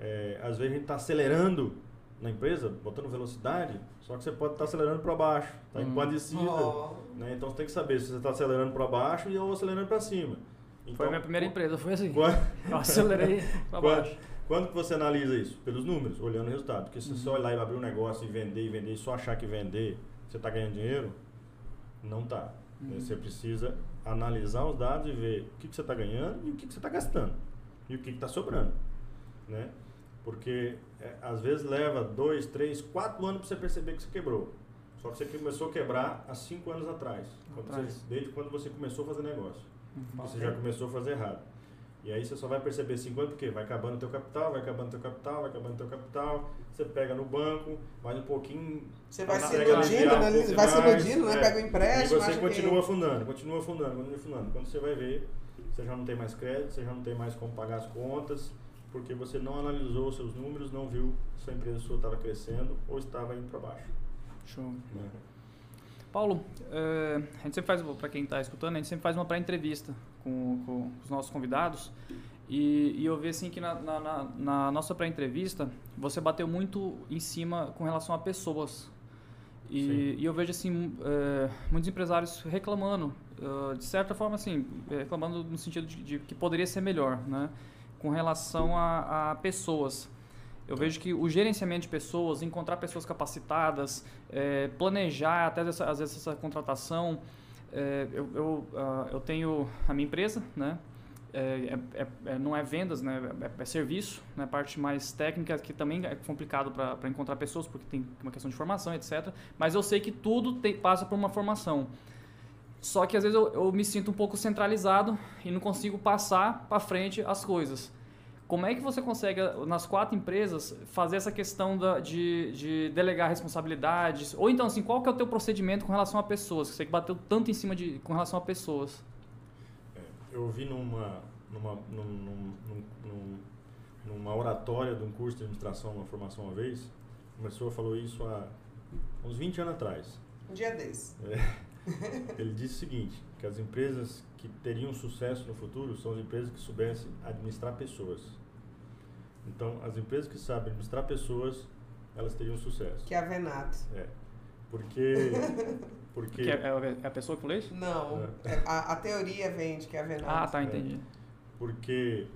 É, às vezes a gente está acelerando na empresa, botando velocidade, só que você pode estar acelerando para baixo, está Hum. para a descida. Oh, Né? Então você tem que saber se você está acelerando para baixo ou acelerando para cima. Foi Então, a minha primeira qu- empresa, foi assim. Quando, Eu acelerei Quando- baixo. Quando que você analisa isso? Pelos números, olhando o resultado. Porque se você Uhum. olhar e abrir um negócio e vender e vender e só achar que vender, você está ganhando dinheiro, não tá. Uhum. Você precisa analisar os dados e ver o que, que você está ganhando e o que, que você está gastando. E o que está sobrando. Né? Porque é, às vezes leva dois, três, quatro anos para você perceber que você quebrou. Só que você começou a quebrar há cinco anos atrás. quando Atrás. você- desde quando você começou a fazer negócio. Uhum. Você já começou a fazer errado. E aí você só vai perceber cinco anos porque vai acabando teu capital, vai acabando teu capital, vai acabando teu capital. Você pega no banco, mais um pouquinho. Você vai Tá se iludindo, né? um Vai se iludindo, né? é. Pega o E empréstimo, você acha continua que... afundando, continua afundando, continua afundando. Quando você vai ver, você já não tem mais crédito, você já não tem mais como pagar as contas, porque você não analisou os seus números, não viu se a empresa sua estava crescendo ou estava indo para baixo. Show. né? Paulo, eh, a gente sempre faz, para quem está escutando, a gente sempre faz uma pré-entrevista com, com os nossos convidados. E, e eu vi assim que na, na- na- nossa pré-entrevista você bateu muito em cima com relação a pessoas. E, e eu vejo assim eh, muitos empresários reclamando, eh, de certa forma assim, reclamando no sentido de, de que poderia ser melhor, né? Com relação a, a pessoas. Eu vejo que o gerenciamento de pessoas, encontrar pessoas capacitadas, eh, planejar até essa, às vezes essa contratação. eh, eu, eu, ah, eu tenho a minha empresa, né? É, é- é- não é vendas, né? É, é serviço, né? Parte mais técnica que também é complicado para encontrar pessoas porque tem uma questão de formação, etc. Mas eu sei que tudo tem- passa por uma formação. Só que às vezes eu, eu me sinto um pouco centralizado e não consigo passar para frente as coisas. Como é que você consegue, nas quatro empresas, fazer essa questão da- de, de delegar responsabilidades? Ou então, assim, qual que é o teu procedimento com relação a pessoas? Você que bateu tanto em cima de com relação a pessoas. É, eu ouvi numa, numa, num, num, num- num- numa oratória de um curso de administração, uma formação uma vez, uma pessoa falou isso há uns 20 anos atrás. Um dia desse. Ele disse o seguinte, que as empresas que teriam sucesso no futuro são as empresas que soubessem administrar pessoas. Então, as empresas que sabem administrar pessoas, elas teriam sucesso. Que é a Venato. É. Porque... porque Que é, é- é a pessoa que falou isso? Não, é- a, a teoria vem de que é a Venato. Ah, tá, É. entendi. porque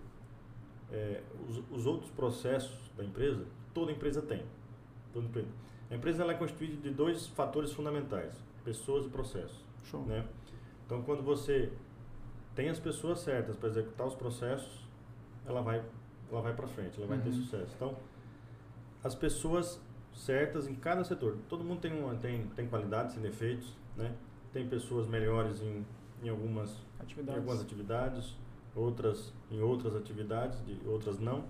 é, os, os outros processos da empresa, toda empresa tem. Toda empresa. A empresa ela é constituída de dois fatores fundamentais, pessoas e processos. Show. Né? Então, quando você tem as pessoas certas para executar os processos, ela vai, ela vai para frente, ela vai ter Uhum. sucesso. Então, as pessoas certas em cada setor. Todo mundo tem, uma, tem, tem qualidades, tem defeitos, né? Tem pessoas melhores em, em algumas em Atividades. algumas atividades, outras em outras atividades, de outras não.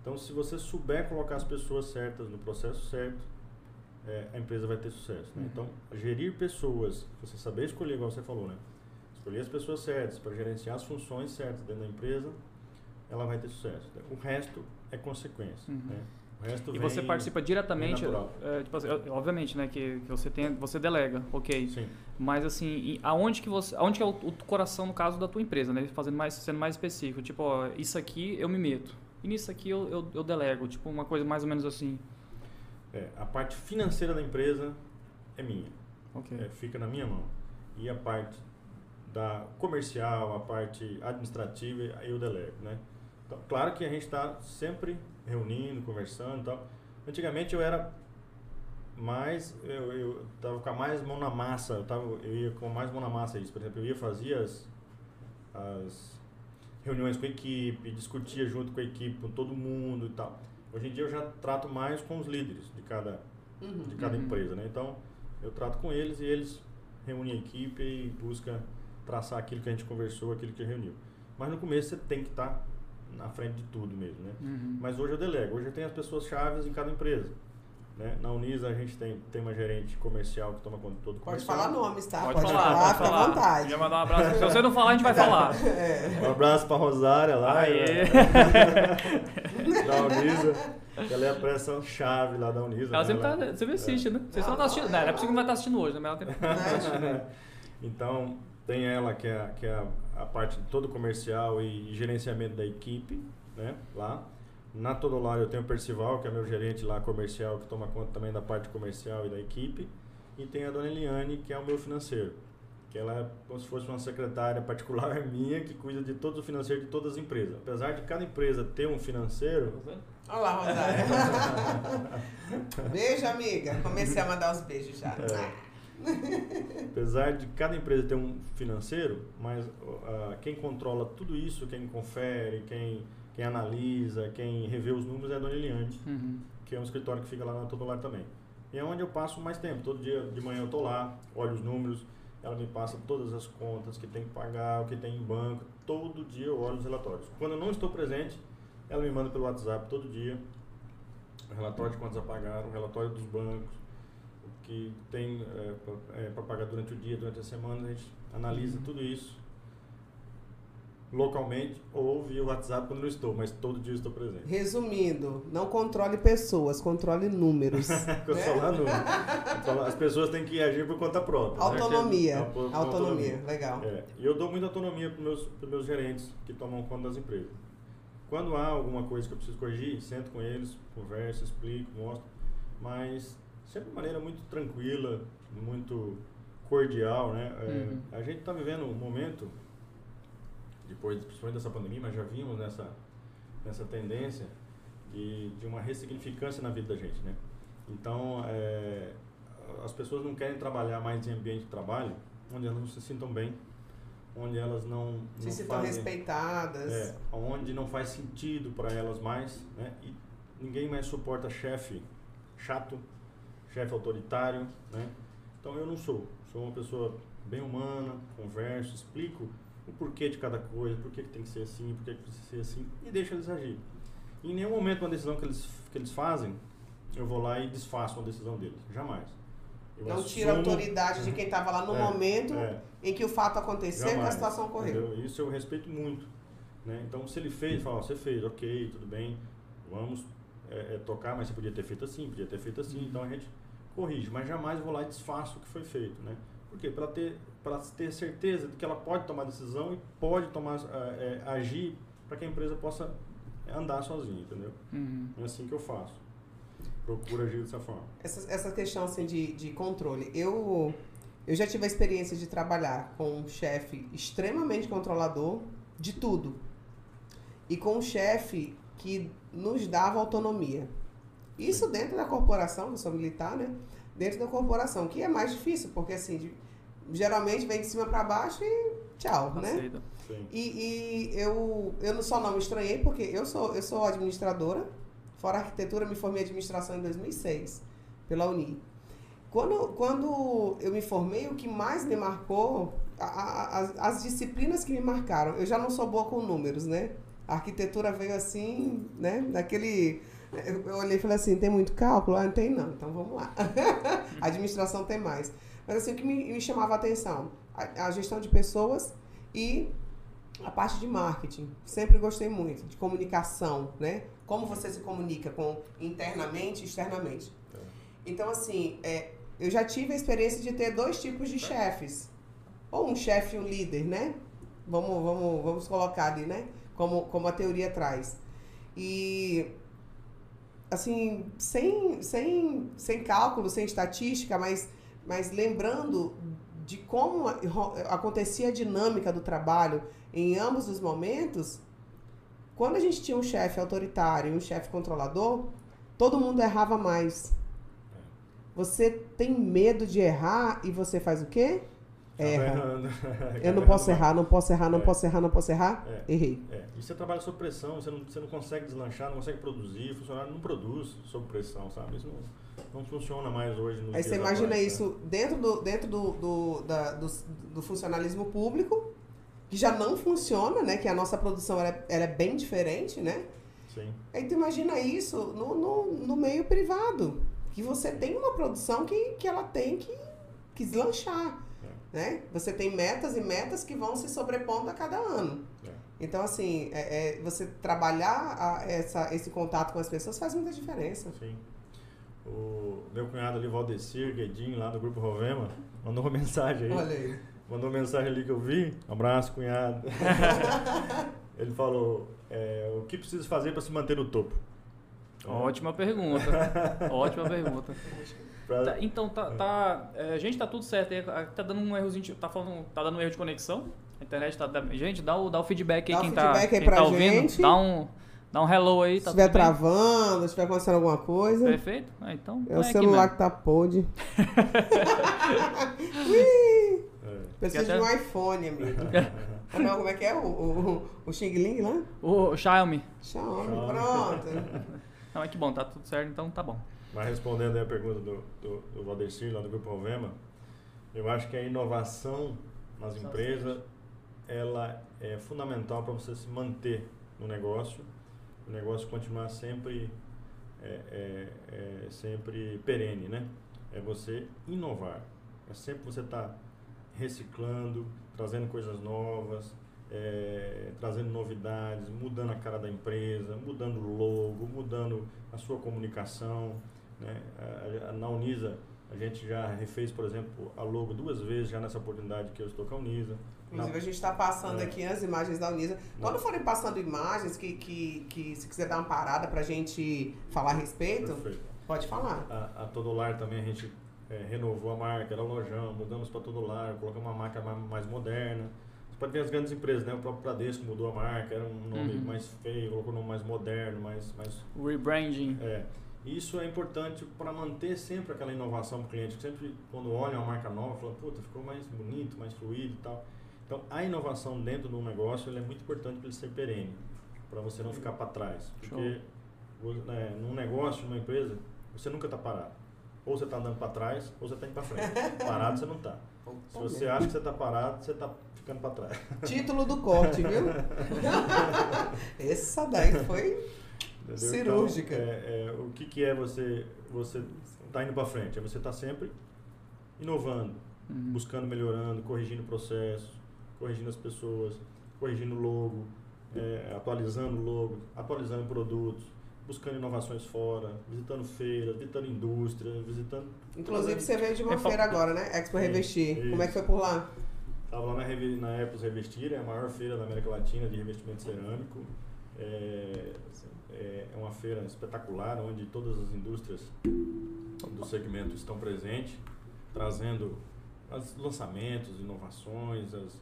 Então, se você souber colocar as pessoas certas no processo certo, é, a empresa vai ter sucesso. Né? Uhum. Então, gerir pessoas, você saber escolher, igual você falou, né? Escolher as pessoas certas para gerenciar as funções certas dentro da empresa, ela vai ter sucesso. O resto é consequência. Uhum. Né? O resto E você participa diretamente, é, tipo assim, obviamente, né, que, que você tem, você delega, ok. Sim. Mas assim, aonde que você, aonde que é o, o coração no caso da tua empresa, né? Fazendo mais, sendo mais específico, tipo, ó, isso aqui eu me meto e nisso aqui eu, eu, eu delego, tipo uma coisa mais ou menos assim. É, a parte financeira da empresa é minha. Ok. é, fica na minha mão. E a parte da comercial, a parte administrativa, eu delego, né? Então, claro que a gente está sempre reunindo, conversando e tal. Antigamente eu era mais, eu, eu tava com a mais mão na massa, eu, tava, eu ia com mais mão na massa isso. Por exemplo, eu ia fazer as, as reuniões com a equipe, discutia junto com a equipe, com todo mundo e tal. Hoje em dia eu já trato mais com os líderes de cada, Uhum. de cada Uhum. empresa, né? Então, eu trato com eles e eles reúnem a equipe e busca traçar aquilo que a gente conversou, aquilo que reuniu. Mas no começo você tem que estar na frente de tudo mesmo, né? Uhum. Mas hoje eu delego. Hoje eu tenho as pessoas chaves em cada empresa. Né? Na Unisa a gente tem, tem uma gerente comercial que toma conta de todo o Pode comercial. falar nomes, tá? Pode, falar, pode fica falar. à vontade. Já mandar um abraço. Se você não falar, a gente vai falar. É. Um abraço pra Rosária lá, Aê. né? da Unisa. Ela é a pressão chave lá da Unisa. Ela né? sempre Ela- tá, você assiste, né? Você só não tá assistindo. Não, não é possível que não vai estar assistindo hoje, né? Mas ela tem... tá aí. então, tem ela que é, que é a, a parte de todo comercial e gerenciamento da equipe, né, lá. Na Todolar eu tenho o Percival, que é meu gerente lá comercial, que toma conta também da parte comercial e da equipe. E tem a dona Eliane, que é o meu financeiro, que ela é como se fosse uma secretária particular minha, que cuida de todo o financeiro de todas as empresas. Apesar de cada empresa ter um financeiro, Olha lá, Rosário. Beijo, amiga. Comecei a mandar os beijos já. É. apesar de cada empresa ter um financeiro, mas ah, quem controla tudo isso, quem confere, quem, quem analisa, quem revê os números é a Dona Eliane, Uhum. que é um escritório que fica lá na Todolar também. E é onde eu passo mais tempo. Todo dia de manhã eu tô lá, olho os números, ela me passa todas as contas que tem que pagar, o que tem em banco. Todo dia eu olho os relatórios. Quando eu não estou presente, ela me manda pelo WhatsApp todo dia o relatório de quantas apagaram, o relatório dos bancos, que tem para pagar durante o dia, durante a semana. A gente analisa tudo isso localmente ou via WhatsApp quando eu estou, mas todo dia estou presente. Resumindo, não controle pessoas, controle números. Controlar. Controlar- As pessoas têm que agir por conta própria. né? Autonomia. Que é- por Autonomia, legal. É, e eu dou muita autonomia para meus, pros meus gerentes que tomam conta das empresas. Quando há alguma coisa que eu preciso corrigir, sento com eles, converso, explico, mostro, mas sempre de maneira muito tranquila, muito cordial, né? É, Uhum. A gente está vivendo um momento, depois principalmente dessa pandemia, mas já vimos nessa, nessa tendência de, de uma ressignificância na vida da gente, né? Então, é, as pessoas não querem trabalhar mais em ambiente de trabalho onde elas não se sintam bem, onde elas não, Se não sintam fazem, respeitadas. é, onde não faz sentido para elas mais, né? E ninguém mais suporta chefe chato, chefe autoritário, né? Então eu não sou, sou uma pessoa bem humana, converso, explico o porquê de cada coisa, por que tem que ser assim, por que precisa ser assim e deixo eles agir. Em nenhum momento uma decisão que eles que eles fazem, eu vou lá e desfaço uma decisão deles, jamais. Eu Não tira a autoridade de quem estava lá no É, momento é. em que o fato aconteceu e que a situação ocorreu. entendeu? Isso eu respeito muito. Né? Então, se ele fez, fala, você fez, ok, tudo bem, vamos é, é, tocar, mas você podia ter feito assim, podia ter feito assim, então a gente corrige, mas jamais vou lá e desfaço o que foi feito. Né? Por quê? Para ter, pra ter certeza de que ela pode tomar decisão e pode tomar, é, é, agir para que a empresa possa andar sozinha, entendeu? Uhum. É assim que eu faço. Procuro agir dessa forma. Essa, essa questão assim, de, de controle. Eu, eu já tive a experiência de trabalhar com um chefe extremamente controlador de tudo. E com um chefe que nos dava autonomia. Isso dentro da corporação, eu sou militar, né? Dentro da corporação, que é mais difícil, porque assim, de- geralmente vem de cima para baixo e tchau, né? E, e eu, eu não- só não me estranhei, porque eu sou, eu sou administradora, fora arquitetura, me formei em administração em 2006, pela Uni. Quando, quando eu me formei, o que mais me marcou, a- a- as, as disciplinas que me marcaram, eu já não sou boa com números, né? A arquitetura veio assim, né? Naquele. Eu olhei e falei assim: tem muito cálculo? Ah, não tem não, então vamos lá. a administração tem mais. Mas assim, o que me, me chamava a atenção? A, a gestão de pessoas e a parte de marketing. Sempre gostei muito de comunicação, né? Como você se comunica com internamente e externamente. É. Então, assim, é, eu já tive a experiência de ter dois tipos de chefes. Ou um chefe e um líder, né? Vamos, vamos, vamos colocar ali, né? Como, como a teoria traz. E, assim, sem, sem, sem cálculo, sem estatística, mas, mas lembrando de como acontecia a dinâmica do trabalho em ambos os momentos, quando a gente tinha um chefe autoritário e um chefe controlador, todo mundo errava mais. Você tem medo de errar e você faz o quê? Erra. Acaba Eu não posso errar, não posso errar, não É. posso errar, não posso errar. É. Errei. É, e você trabalha sob pressão, você não, você não consegue deslanchar, não consegue produzir, o funcionário não produz sob pressão, sabe? Isso não, não funciona mais hoje no Aí você imagina isso dentro do, dentro do, do, da- do, do funcionalismo público, que já não funciona, né? Que a nossa produção ela, é- ela é bem diferente, né? Sim, Aí tu imagina isso no, no, no meio privado, que você tem uma produção que, que ela tem que, que deslanchar, né? Você tem metas e metas que vão se sobrepondo a cada ano. é. Então, assim, é, é, você trabalhar a- essa, esse contato com as pessoas faz muita diferença. sim. O meu cunhado ali, Valdecir Guedin, lá do Grupo Rovema, mandou uma mensagem aí. Olha aí. Mandou uma mensagem ali que eu vi. Abraço, cunhado. Ele falou, é, o que precisa fazer para se manter no topo? Ótima pergunta. Ótima pergunta. Pra- Tá, então, tá, tá, é, gente, tá tudo certo. Tá dando um errozinho, tá, falando, tá dando um erro de conexão. A internet tá. Gente, dá o, dá o feedback aí, Dá o quem, tá, feedback aí quem pra tá ouvindo. gente. Dá um, dá um hello aí, Se tá estiver tudo bem? travando, se estiver acontecendo alguma coisa, Perfeito? Ah, então. é o aqui celular mesmo. que tá podre. é, Precisa Quer de um até- iPhone, amigo. Não, como é que é? O, o, o Xing Ling lá? O Xiaomi. Xiaomi, Xiaomi. pronto. Não, é que bom, tá tudo certo, então tá bom. Mas respondendo a pergunta do, do, do Valdecir, lá do Grupo Alvema, eu acho que a inovação nas empresas, ela é fundamental para você se manter no negócio, o negócio continuar sempre, é, é, é sempre perene, né? É você inovar, é sempre você estar reciclando, trazendo coisas novas, é, trazendo novidades, mudando a cara da empresa, mudando o logo, mudando a sua comunicação. Né? A- a- Na Unisa, a gente já refez, por exemplo, a logo duas vezes já nessa oportunidade que eu estou com a Unisa. Inclusive, a gente está passando É. aqui as imagens da Unisa. Quando forem passando imagens, que, que, que se quiser dar uma parada para a gente falar a respeito, Perfeito. pode falar. A, a Todo Lar também a gente é, renovou a marca, era o lojão, mudamos para Todo Lar, colocamos uma marca mais, mais moderna. Você pode ver as grandes empresas, né? O próprio Bradesco mudou a marca, era um nome Uhum. mais feio, colocou um nome mais moderno, mais, mais Rebranding. É, isso é importante para manter sempre aquela inovação para o cliente, que sempre quando olha uma marca nova, fala, puta, ficou mais bonito, mais fluido e tal. Então, a inovação dentro do negócio é muito importante para ele ser perene, para você não ficar para trás. Porque né, num negócio, numa empresa, você nunca está parado. Ou você está andando para trás, ou você está indo para frente. Parado você não está. Se você acha que você está parado, você está ficando para trás. Título do corte, viu? Essa daí foi. Entendeu? Cirúrgica. Então, é, é, o que, que é você você tá indo para frente? É você tá sempre inovando, Uhum. buscando, melhorando, corrigindo processos, corrigindo as pessoas, corrigindo o logo, é, atualizando o logo, atualizando produtos, buscando inovações fora, visitando feiras, visitando indústria, visitando. Inclusive, você veio de uma É feira agora, né? Expo Revestir. isso. Como é que foi por lá? Estava lá na, Revi- na Epos Revestir, é a maior feira da América Latina de revestimento cerâmico. É, é uma feira espetacular, onde todas as indústrias do segmento estão presentes, trazendo os lançamentos, inovações, as,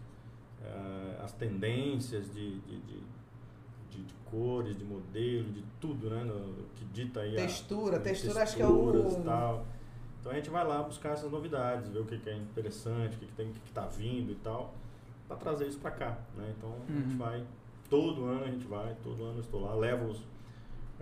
eh, as tendências de, de, de, de- de cores, de modelo, de tudo, né? no- que dita aí a- Textura, textura acho que é o- texturas e tal. Então a gente vai lá buscar essas novidades, ver o que, que é interessante, o que, que tem, o que, que tá vindo e tal, para trazer isso para cá, né? Então a gente Uhum. vai, todo ano a gente vai, todo ano eu estou lá, levo os,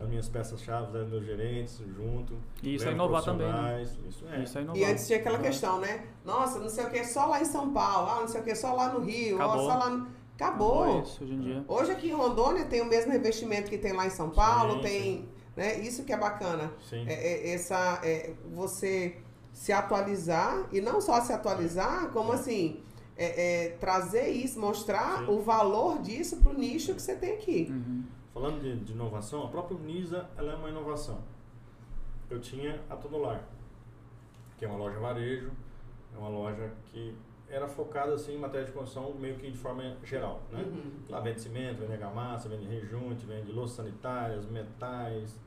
as minhas peças-chave, levo meus gerentes junto. E isso é inovar também, né? Isso é. Isso é inovar. E antes tinha aquela Ah. questão, né? Nossa, não sei o que, só lá em São Paulo. Ah, não sei o que, só lá no Rio. ó, Acabou. só lá no... Acabou. Isso, hoje em dia. Hoje aqui em Rondônia tem o mesmo revestimento que tem lá em São Paulo, Sim, tem, né? Isso que é bacana. Sim. É, é, essa, é, você se atualizar e não só se atualizar, como assim é, é, trazer isso, mostrar Sim. o valor disso pro nicho que você tem aqui. Uhum. Falando de, de inovação, a própria Unisa ela é uma inovação. Eu tinha a Todolar, que é uma loja varejo, é uma loja que era focada assim, em matéria de construção meio que de forma geral. Né? Uhum. Lá vende cimento, vende argamassa, vende rejunte, vende louças sanitárias, metais,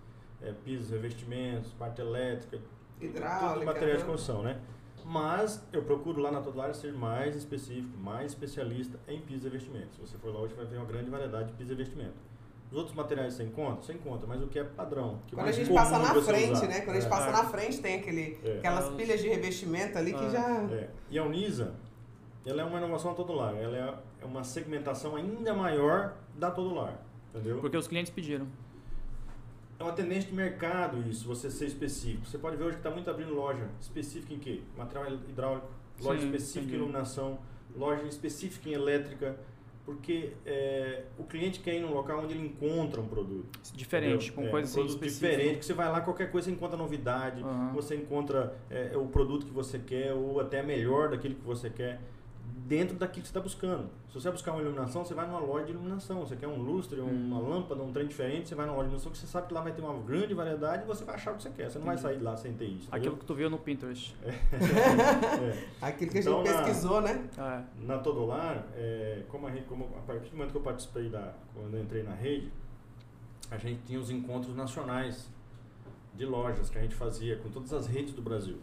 eh, pisos, revestimentos, parte elétrica, Hidráulica. tudo material de né? construção, né? Mas eu procuro lá na Todolar ser mais específico, mais especialista em pisos e revestimentos. Se você for lá hoje, vai ver uma grande variedade de pisos e revestimentos. Os outros materiais você encontra? Você encontra, mas o que é padrão? Que é Quando a gente passa na frente, usar. né? Quando a gente É. passa na frente, tem aquele, É. aquelas É. pilhas de revestimento ali que É. já. É. E a Unisa, ela é uma inovação da Todolar. Ela é- é uma segmentação ainda maior da Todolar. Entendeu? Porque os clientes pediram. É uma tendência de mercado isso, você ser específico. Você pode ver hoje que está muito abrindo loja específica em quê? Material hidráulico, loja Sim, específica entendi. em iluminação, loja específica em elétrica, porque é, o cliente quer ir num local onde ele encontra um produto. Diferente, entendeu? com É, coisa um produto específica. diferente, que você vai lá, qualquer coisa você encontra novidade, Aham. você encontra é, o produto que você quer ou até melhor daquilo que você quer dentro daquilo que você está buscando. Se você vai buscar uma iluminação, você vai numa loja de iluminação. Você quer um lustre, uma Hum. lâmpada, um trem diferente, você vai numa loja de iluminação que você sabe que lá vai ter uma grande variedade e você vai achar o que você quer. Você não vai sair de lá sem ter isso. Aquilo entendeu? que tu viu no Pinterest. É. Aquilo que a Então, gente na- pesquisou, né? É. Na Todolar, é, como, a, rede- como a partir do momento que eu participei da, quando eu entrei na rede, a gente tinha os encontros nacionais de lojas que a gente fazia com todas as redes do Brasil.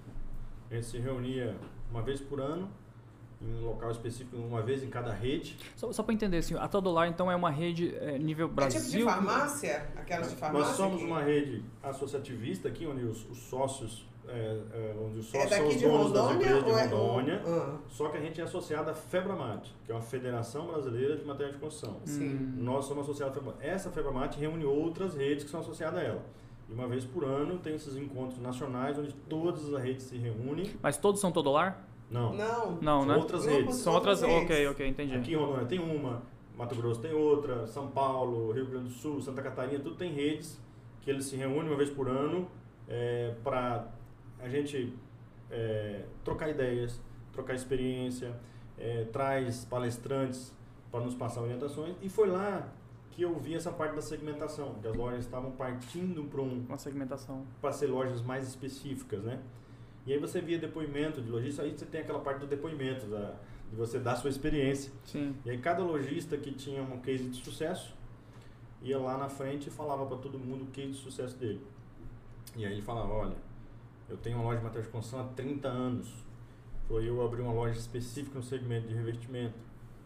A gente se reunia uma vez por ano, em um local específico, uma vez em cada rede. Só, só para entender, assim, a Todolar então é uma rede é, nível É Brasil. tipo de farmácia? Aquelas de farmácia? Nós somos que- uma rede associativista aqui, onde os, os sócios é, é, onde os É sócios são daqui os donos das empresas de é Rondônia. Ah, Só que a gente é associado à FEBRAMAT, que é uma Federação Brasileira de Materiais de Construção. sim. Hum. Nós somos associados à FEBRAMAT. Essa FEBRAMAT reúne outras redes que são associadas a ela. E uma vez por ano tem esses encontros nacionais onde todas as redes se reúnem. Mas todos são todolar? Não, Não. Não, são né? outras redes. São outras. redes. Ok, ok, entendi. Aqui em Rondônia tem uma, Mato Grosso tem outra, São Paulo, Rio Grande do Sul, Santa Catarina, tudo tem redes que eles se reúnem uma vez por ano para a gente é, trocar ideias, trocar experiência, é, traz palestrantes para nos passar orientações. E foi lá que eu vi essa parte da segmentação, que as lojas estavam partindo para um, Uma segmentação. para ser lojas mais específicas, né? E aí você via depoimento de lojista, aí você tem aquela parte do depoimento, da, de você dar sua experiência. Sim. E aí cada lojista que tinha um case de sucesso ia lá na frente e falava para todo mundo o case de sucesso dele. E aí ele falava, olha, eu tenho uma loja de materiais de construção há 30 anos. Foi eu abri uma loja específica no segmento de revestimento.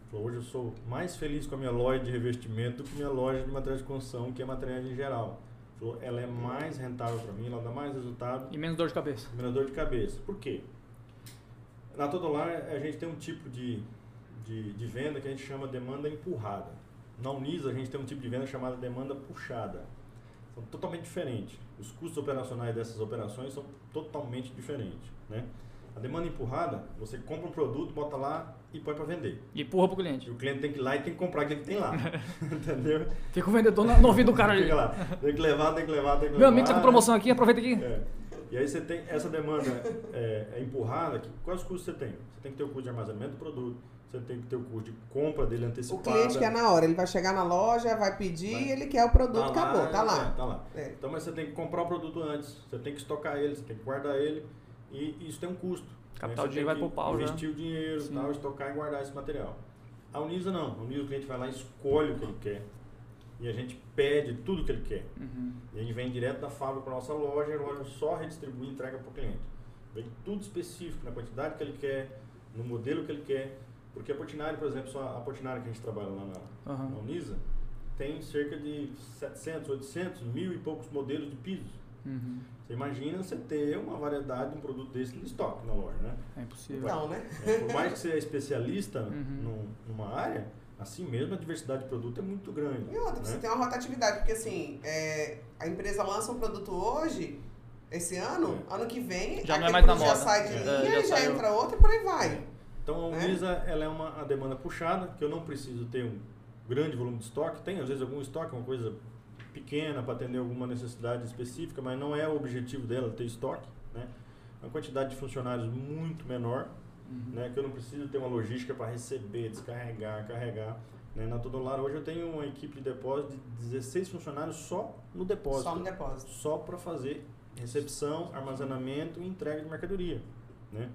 Falou, hoje eu sou mais feliz com a minha loja de revestimento do que minha loja de materiais de construção, que é materiais em geral. Falou, ela é mais rentável para mim, ela dá mais resultado E menos dor de cabeça. Menos dor de cabeça. Por quê? Na Todolar a gente tem um tipo de, de, de venda que a gente chama demanda empurrada. Na Unisa a gente tem um tipo de venda chamada demanda puxada. São totalmente diferentes. Os custos operacionais dessas operações são totalmente diferentes. Né? A demanda empurrada, você compra um produto, bota lá e põe para vender. E empurra pro E cliente. o cliente tem que ir lá e tem que comprar aquilo que tem lá. Entendeu? Fica o vendedor no no ouvido do cara ali. Fica lá. Tem que levar, tem que levar, tem que levar. Meu amigo tá com promoção aqui, aproveita aqui. É. E aí você tem essa demanda é, é empurrada, que, quais custos você tem? Você tem que ter o custo de armazenamento do produto, você tem que ter o custo de compra dele O antecipada. cliente quer na hora, ele vai chegar na loja, vai pedir, Vai. ele quer o produto, Tá acabou, tá é, lá. tá lá. É. Então, mas você tem que comprar o produto antes, você tem que estocar ele, você tem que guardar ele, e isso tem um custo. Capital Você de dinheiro vai pro pau já. Investir o dinheiro, Sim. tal, estocar e guardar esse material. A Unisa não. A Unisa o cliente vai lá e escolhe o que ele quer. E a gente pede tudo que ele quer. Uhum. E aí vem direto da fábrica para nossa loja, a loja só redistribui e entrega para o cliente. Vem tudo específico, na quantidade que ele quer, no modelo que ele quer. Porque a Portinari, por exemplo, só a Portinari que a gente trabalha lá na, Aham. na Unisa, tem cerca de 700, 800, mil e poucos modelos de pisos. Uhum. Você imagina você ter uma variedade de um produto desse em estoque na loja, né? É impossível. Então, né? É, por mais que você é especialista Uhum. num- numa área, assim mesmo a diversidade de produto é muito grande. E outra, você né? tem uma rotatividade, porque assim, é, a empresa lança um produto hoje, esse ano, ano que vem, Já não é mais na produto já moda. sai de É, linha, já já, saiu. entra outra e por aí vai. Então a Né? Unisa ela é uma a demanda puxada, que eu não preciso ter um grande volume de estoque. Tem às vezes algum estoque, uma coisa pequena para atender alguma necessidade específica, mas não é o objetivo dela ter estoque. Né? Uma quantidade de funcionários muito menor, Uhum. né? que eu não preciso ter uma logística para receber, descarregar, carregar. Né? Na Todolar hoje eu tenho uma equipe de depósito de 16 funcionários só no depósito. Só no depósito. só para fazer recepção, armazenamento e entrega de mercadoria. Né?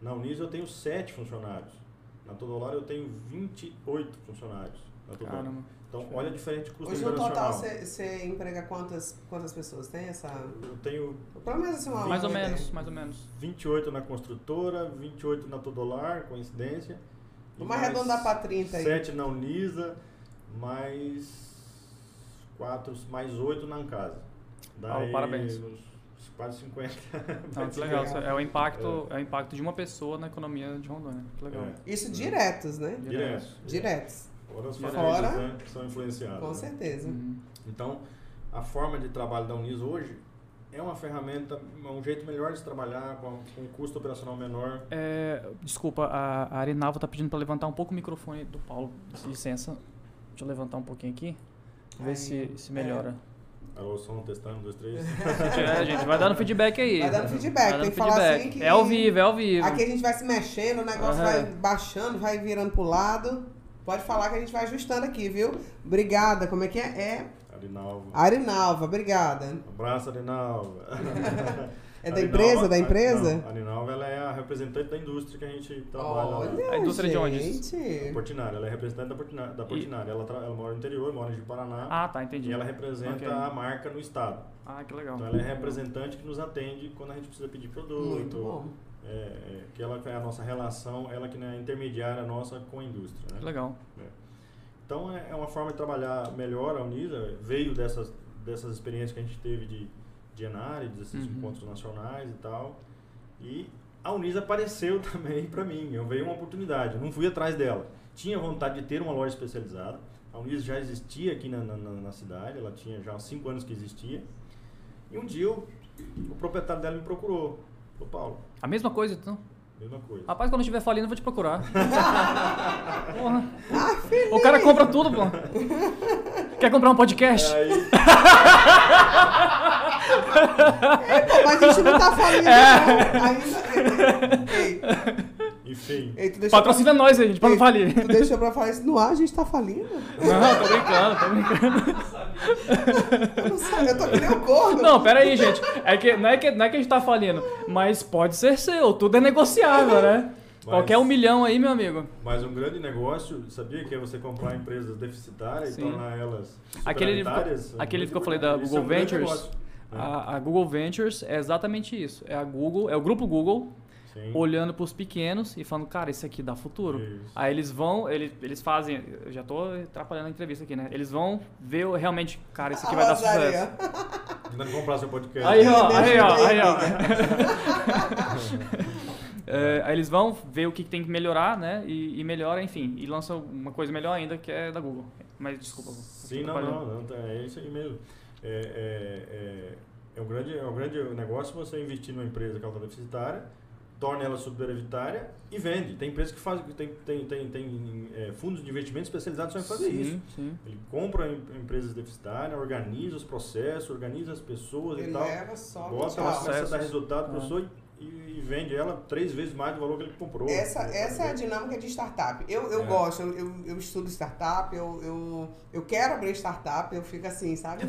Na Unisa eu tenho 7 funcionários. Na Todolar eu tenho 28 funcionários. Na Todolar. Caramba. Então, olha a diferente custo Hoje no total você emprega quantas, quantas pessoas? Tem essa. Eu tenho Pelo menos assim, uma Mais ou uma ideia. menos, mais ou menos. 28 na construtora, 28 na Todolar, coincidência. Vamos mais arredondar pra 30 aí. 7 na Unisa, mais 4, mais 8 na Ancasa. Ah, parabéns. uns Quase 50. Não, que legal. É o impacto, é. o impacto de uma pessoa na economia de Rondônia. Que legal. É. Isso diretos, né? Direto. Diretos. Fora as famílias, Fora- né, que são influenciadas. Com né? certeza. Uhum. Então, a forma de trabalho da Unis hoje é uma ferramenta, um jeito melhor de se trabalhar, com, um custo operacional menor. É, desculpa, a, a Arinalva tá pedindo para levantar um pouco o microfone do Paulo. Licença. Deixa eu levantar um pouquinho aqui. Ver Aí, se, se é. Alô, som, testando, um, dois, três. É, gente, vai dando feedback aí. Vai dando feedback, Vai tem dando que falar feedback. assim que- É ao vivo, é ao vivo. Aqui a gente vai se mexendo, o negócio Aham. vai baixando, vai virando pro lado. Pode falar que a gente vai ajustando aqui, viu? Obrigada. Como é que é? É Arinalva. Arinalva, obrigada. Abraço, Arinalva. É da Arinalva- empresa? Da empresa? Não, a Arinalva ela é a representante da indústria que a gente trabalha lá. Olha, A indústria de onde? gente. Portinari, ela é representante da Portinari. Da Portinari. Ela, tra- ela mora no interior, mora em Paraná. Ah, tá, entendi. e ela representa Ok. a marca no estado. Ah, que legal. Então ela é representante que nos atende quando a gente precisa pedir produto. Muito bom. É, é, que ela é a nossa relação, ela que é a intermediária nossa com a indústria. Que Né? legal. Então é, é uma forma de trabalhar melhor a Unisa, veio dessas, dessas experiências que a gente teve de, de desses Uhum. encontros nacionais e tal. E a Unisa apareceu também para mim. Eu veio uma oportunidade. Eu não fui atrás dela. Tinha vontade de ter uma loja especializada. A Unisa já existia aqui na, na, na- cidade. Ela tinha já cinco anos que existia. E um dia eu- o proprietário dela me procurou. Falou, Paulo, A mesma coisa, então. Mesma coisa. Rapaz, quando eu estiver falindo, eu vou te procurar. Porra. o cara compra tudo, pô. Quer comprar um podcast? Pô, mas a gente não tá falando não. Ainda. Enfim. Patrocina nós aí, gente, pra não falir. Tu deixou pra falar isso no ar, a gente tá falindo? Não, tô brincando, tô brincando. Eu não sei, eu tô que nem o corno. Não, pera aí, gente. É que, não, é que, não é que a gente tá falindo, mas pode ser seu, tudo é negociável, né? Mas- Qualquer um milhão aí, meu amigo. Mas um grande negócio, sabia que é você comprar empresas deficitárias Sim. e tornar elas Aquele aquele que eu falei da Google é um Ventures, né? a, a Google Ventures é exatamente isso. É a Google, é o grupo Google Sim. olhando pros pequenos e falando, cara, esse aqui dá futuro. Isso. Aí eles vão, eles, eles fazem, eu já tô atrapalhando a entrevista aqui, né? Eles vão ver realmente, cara, isso aqui vai dar sucesso. Tentando comprar seu podcast. Aí, ó, aí, ó, aí, ó. É, aí eles vão ver o que tem que melhorar, né? E, e melhora, enfim. E lançam uma coisa melhor ainda, que é da Google. Mas desculpa. vou- Sim, não, não, não, tá- é isso aí mesmo. É, é, é, é um grande, é um grande negócio você investir numa empresa que ela está deficitária, torna ela superavitária e vende. Tem empresas que fazem, tem, tem, tem, tem é, fundos de investimento especializados só em fazer sim, isso. Sim. Ele compra em- empresas deficitárias, organiza os processos, organiza as pessoas e Ele tal. leva só Bota, começa a dar Processos. resultado para Ah. pessoa e, e vende ela três vezes mais do valor que ele comprou. Essa, essa é a dinâmica de startup. Eu, eu É. gosto, eu, eu, eu estudo startup, eu, eu, eu quero abrir startup, eu fico assim, sabe?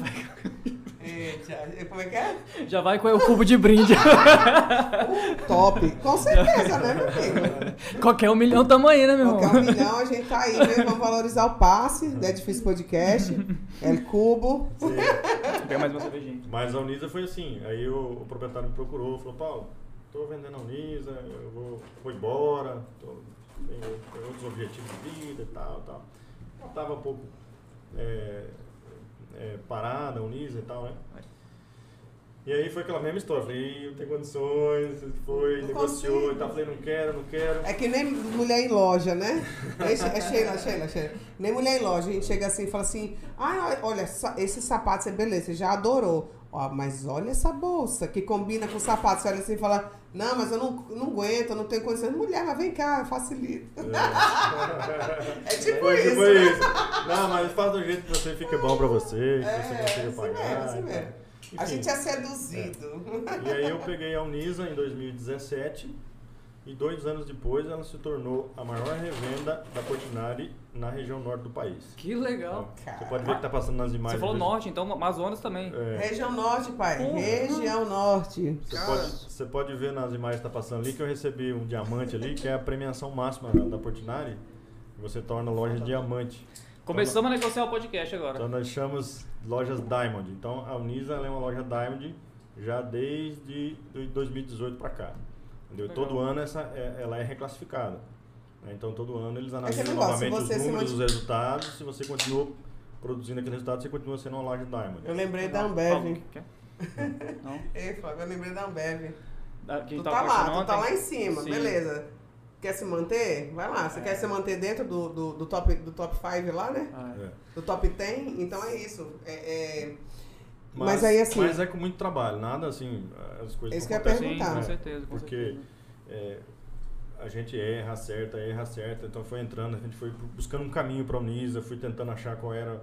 É, já- como é que é? Já vai com o cubo de brinde. Top. Com certeza, né, meu amigo? Qualquer um milhão tamo aí, né, meu irmão? Qualquer um milhão, a gente tá aí, né? Vamos valorizar o passe, né? Difícil Podcast, El Cubo. Sim. Pega mais uma cervejinha. Mas a Unisa foi assim. Aí o, o proprietário me procurou, falou, Paulo, tô vendendo a Unisa, eu vou, vou embora, tô, tenho, tenho outros objetivos de vida e tal, tal. Eu tava um pouco é, é, parada, a Unisa e tal, né? E aí foi aquela mesma história, falei, eu tenho condições, foi, Não negociou consigo. e tal, falei, não quero, não quero. É que nem mulher em loja, né? É, é Sheila, Sheila, Sheila. Nem mulher em loja. A gente chega assim e fala assim: ai, olha, esse sapato, você beleza, você já adorou. Ó, mas olha essa bolsa que combina com o sapato. Você olha assim e fala: não, mas eu não, não aguento, eu não tenho condições. Mulher, mas vem cá, eu facilito. É tipo É, isso. foi né? isso. Não, mas faz do jeito que você fica bom pra você, que É, você consiga assim pagar. mesmo, assim e tal. mesmo. A Enfim. gente é seduzido. E aí eu peguei a Unisa em 2017 e dois anos depois ela se tornou a maior revenda da Portinari na região norte do país. Que legal. Então, Você pode ver que tá passando nas imagens. Você falou norte, então Amazonas também. É, Região Norte, pai. Porra. Região Norte. você, pode, você pode ver nas imagens que tá passando ali que eu recebi um diamante ali, que é a premiação máxima da, da Portinari. Você torna a loja diamante. Começamos a negociar o podcast agora. Então nós chamamos lojas Diamond. Então a Unisa ela é uma loja Diamond já desde do- 2018 para cá. Entendeu? Legal. Todo ano essa, é- ela é reclassificada. Né? Então todo ano eles analisam negócio, novamente os números, os resultados. Se você continua produzindo aquele resultado, você continua sendo uma loja Diamond. Eu lembrei da Ambev. Não? Ei, Flávio, eu lembrei da Ambev. Da- Tu tava tá lá, tu tá lá em cima, Sim. beleza. Quer se manter? Vai lá. Você quer se manter dentro do, do, do top 5 do top five lá, né? É. Do top 10? Então é isso. É, é- Mas aí, assim- Mas é com muito trabalho, nada assim, as coisas Isso não que eu ia acontecem, Sim, perguntar. com certeza. Com Porque certeza. é, a gente erra, acerta, erra, acerta. Então foi entrando, a gente foi buscando um caminho para a Unisa, fui tentando achar qual era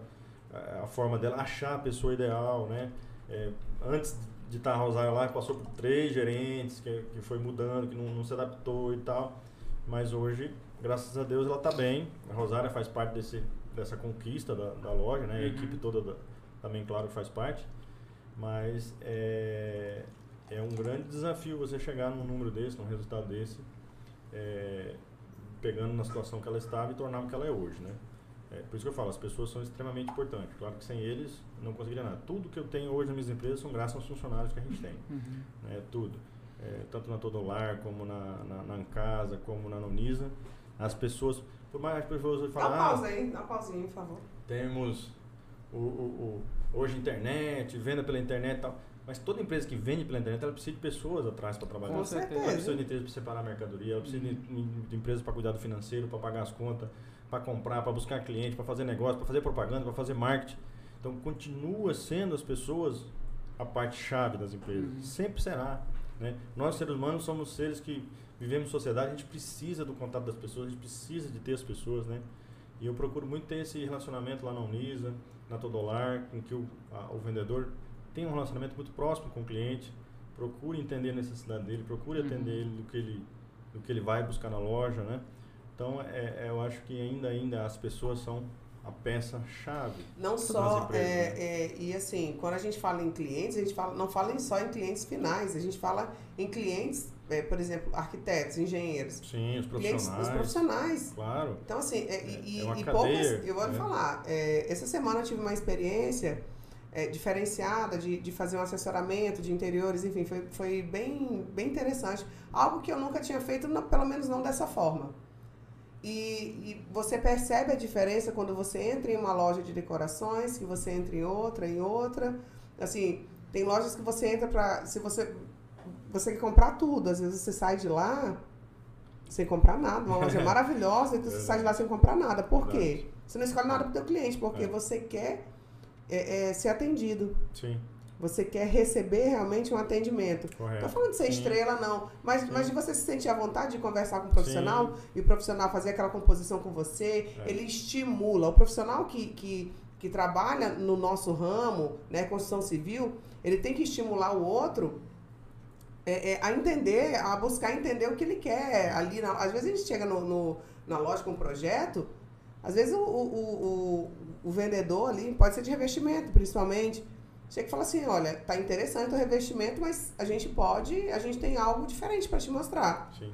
a, a forma dela, achar a pessoa ideal, né? É, antes de estar a Rosário lá, passou por três gerentes, que, que foi mudando, que não, não se adaptou e tal. Mas hoje, graças a Deus, ela está bem. A Rosária faz parte desse, dessa conquista da, da loja, né? A Uhum. equipe toda da- também, claro, faz parte. Mas é, é um grande desafio você chegar num número desse, num resultado desse, é, pegando na situação que ela estava e tornar o que ela é hoje, né? É, por isso que eu falo, as pessoas são extremamente importantes. Claro que sem eles não conseguiria nada. Tudo que eu tenho hoje nas minhas empresas são graças aos funcionários que a gente tem, Uhum. né? Tudo. É, tanto na Todolar, como na, na, na Ancasa, como na Nonisa. As pessoas, por mais que as pessoas Dá uma falam, pausa ah, aí, dá uma pausinha, por favor. temos o, o- o- hoje internet, venda pela internet e tal. Mas toda empresa que vende pela internet, ela precisa de pessoas atrás para trabalhar. Com certeza. Ela precisa de empresas para separar a mercadoria, ela precisa de, de empresas para cuidar do financeiro, para pagar as contas, para comprar, para buscar cliente, para fazer negócio, para fazer propaganda, para fazer marketing. Então continua sendo as pessoas a parte chave das empresas. Uhum. Sempre será. Né? Nós, seres humanos, somos seres que vivemos em sociedade, a gente precisa do contato das pessoas, a gente precisa de ter as pessoas. Né? E eu procuro muito ter esse relacionamento lá na Unisa, na Todolar, com que o, a- o vendedor tenha um relacionamento muito próximo com o cliente, procure entender a necessidade dele, procure Uhum. atender ele do que ele, do que ele vai buscar na loja, né? Então, é, é, eu acho que ainda, ainda as pessoas são a peça-chave. Não Nas só, empresas, é, né? é, e assim, quando a gente fala em clientes, a gente fala, não fala só em clientes finais, a gente fala em clientes, é, por exemplo, arquitetos, engenheiros, Sim, os clientes, profissionais. os profissionais. Claro. Então, assim, é, e, É, e- cadeia, poucas, eu vou né? falar, essa semana eu tive uma experiência é, diferenciada de, de fazer um assessoramento de interiores, enfim, foi, foi bem, bem interessante. Algo que eu nunca tinha feito, não- pelo menos não dessa forma. E, e você percebe a diferença quando você entra em uma loja de decorações, que você entra em outra, em outra. Assim, tem lojas que você entra pra. Se você. Você quer comprar tudo, às vezes você sai de lá sem comprar nada. Uma loja maravilhosa, então você sai de lá sem comprar nada. Por quê? Você não escolhe nada pro teu cliente, porque É. você quer é, é, ser atendido. Sim, Você quer receber realmente um atendimento. Não correto. tô falando de ser Sim. estrela, não. Mas, Sim. mas de você se sentir à vontade de conversar com o profissional e o profissional fazer aquela composição com você, É. ele estimula. O profissional que, que, que trabalha no nosso ramo, né, construção civil, ele tem que estimular o outro é, é, a entender, a buscar entender o que ele quer. Ali na- às vezes a gente chega no, no- na loja com um projeto, às vezes o, o, o, o- vendedor ali, pode ser de revestimento, principalmente, chega e fala assim, olha, tá interessante o revestimento, mas a gente pode, a gente tem algo diferente para te mostrar. Sim.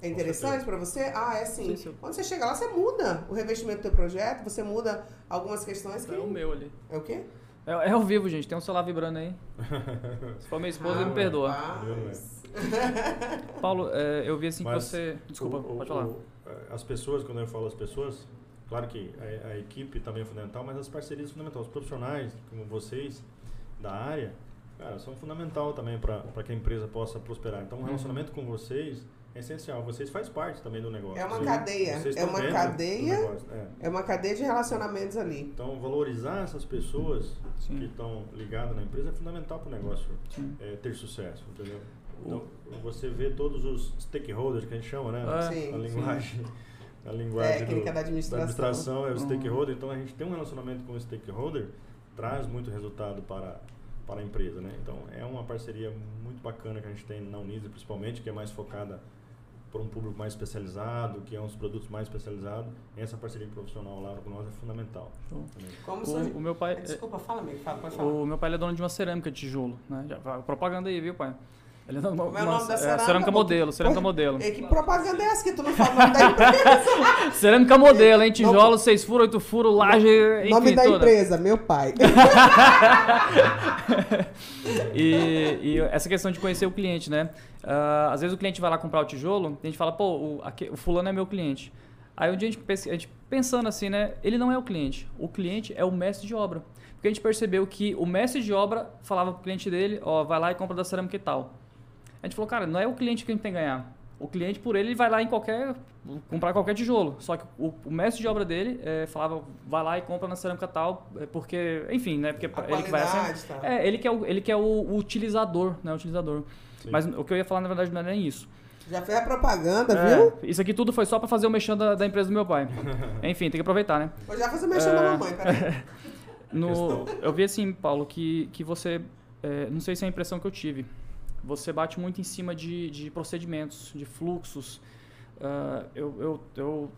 É interessante para você? Ah, é sim. Sim, sim. Quando você chega lá, você muda o revestimento do teu projeto, você muda algumas questões que... É o meu ali. É o quê? É, é ao vivo, gente. Tem um celular vibrando aí. Se for minha esposa, me perdoa. rapaz. Paulo, é, eu vi assim Mas que você. Desculpa, O- o- pode falar. o- as pessoas, quando eu falo as pessoas, claro que a, a equipe também é fundamental, mas as parcerias são fundamentais. Os profissionais, como vocês, da área, cara, são fundamental também para que a empresa possa prosperar. Então, o Uhum. relacionamento com vocês é essencial. Vocês fazem parte também do negócio. É uma Vocês- cadeia. vocês É uma cadeia. é. É uma cadeia de relacionamentos ali. Então, valorizar essas pessoas que Sim. estão ligadas na empresa é fundamental para o negócio é, ter sucesso, entendeu? Então, você vê todos os stakeholders que a gente chama, né? É, Sim, a sim. A linguagem Técnica do- da administração. administração é o Uhum. stakeholder. Então, a gente tem um relacionamento com o stakeholder, traz muito resultado para, para a empresa, né? Então, é uma parceria muito bacana que a gente tem na Unisa, principalmente, que é mais focada por um público mais especializado, que é uns produtos mais especializados. Essa parceria profissional lá com nós é fundamental. Como O, o meu pai. Desculpa, fala, amigo. Fala, pode falar. O meu pai é dono de uma cerâmica de tijolo, né? Já, propaganda aí, viu, pai? Ele é uma, Como é o nome da é, cerâmica, cerâmica pô? modelo, cerâmica modelo. E que propaganda é essa que tu não fala o nome da empresa? Cerâmica modelo, hein? Tijolo, 6 furos, 8 furos, laje, enfim, nome da toda. empresa, meu pai. E, e essa questão de conhecer o cliente, né? Ah, às vezes o cliente vai lá comprar o tijolo, a gente fala, pô, o, aque- o fulano é meu cliente. Aí um dia a gente, pes- a gente pensando assim, né? Ele não é o cliente. O cliente é o mestre de obra. Porque a gente percebeu que o mestre de obra falava pro cliente dele, ó, vai lá e compra da cerâmica e tal. A gente falou, cara, não é o cliente que a gente tem que ganhar. O cliente, por ele, ele vai lá em qualquer. comprar qualquer tijolo. Só que o, o mestre de obra dele eh, falava, vai lá e compra na cerâmica tal, eh, porque, enfim, né? Porque A ele que vai qualidade, tá. é, ele que é o, ele que é o, o utilizador, né? O utilizador. Sim. Mas o que eu ia falar, na verdade, não é nem isso. Já fez a propaganda, É, viu? isso aqui tudo foi só pra fazer o mexão da, da empresa do meu pai. Enfim, tem que aproveitar, né? Vou já fazer mexendo É. na mamãe, peraí. No, eu vi assim, Paulo, que, que você. é, não sei se é a impressão que eu tive. Você bate muito em cima de, de procedimentos, de fluxos. Ah, eu, eu, eu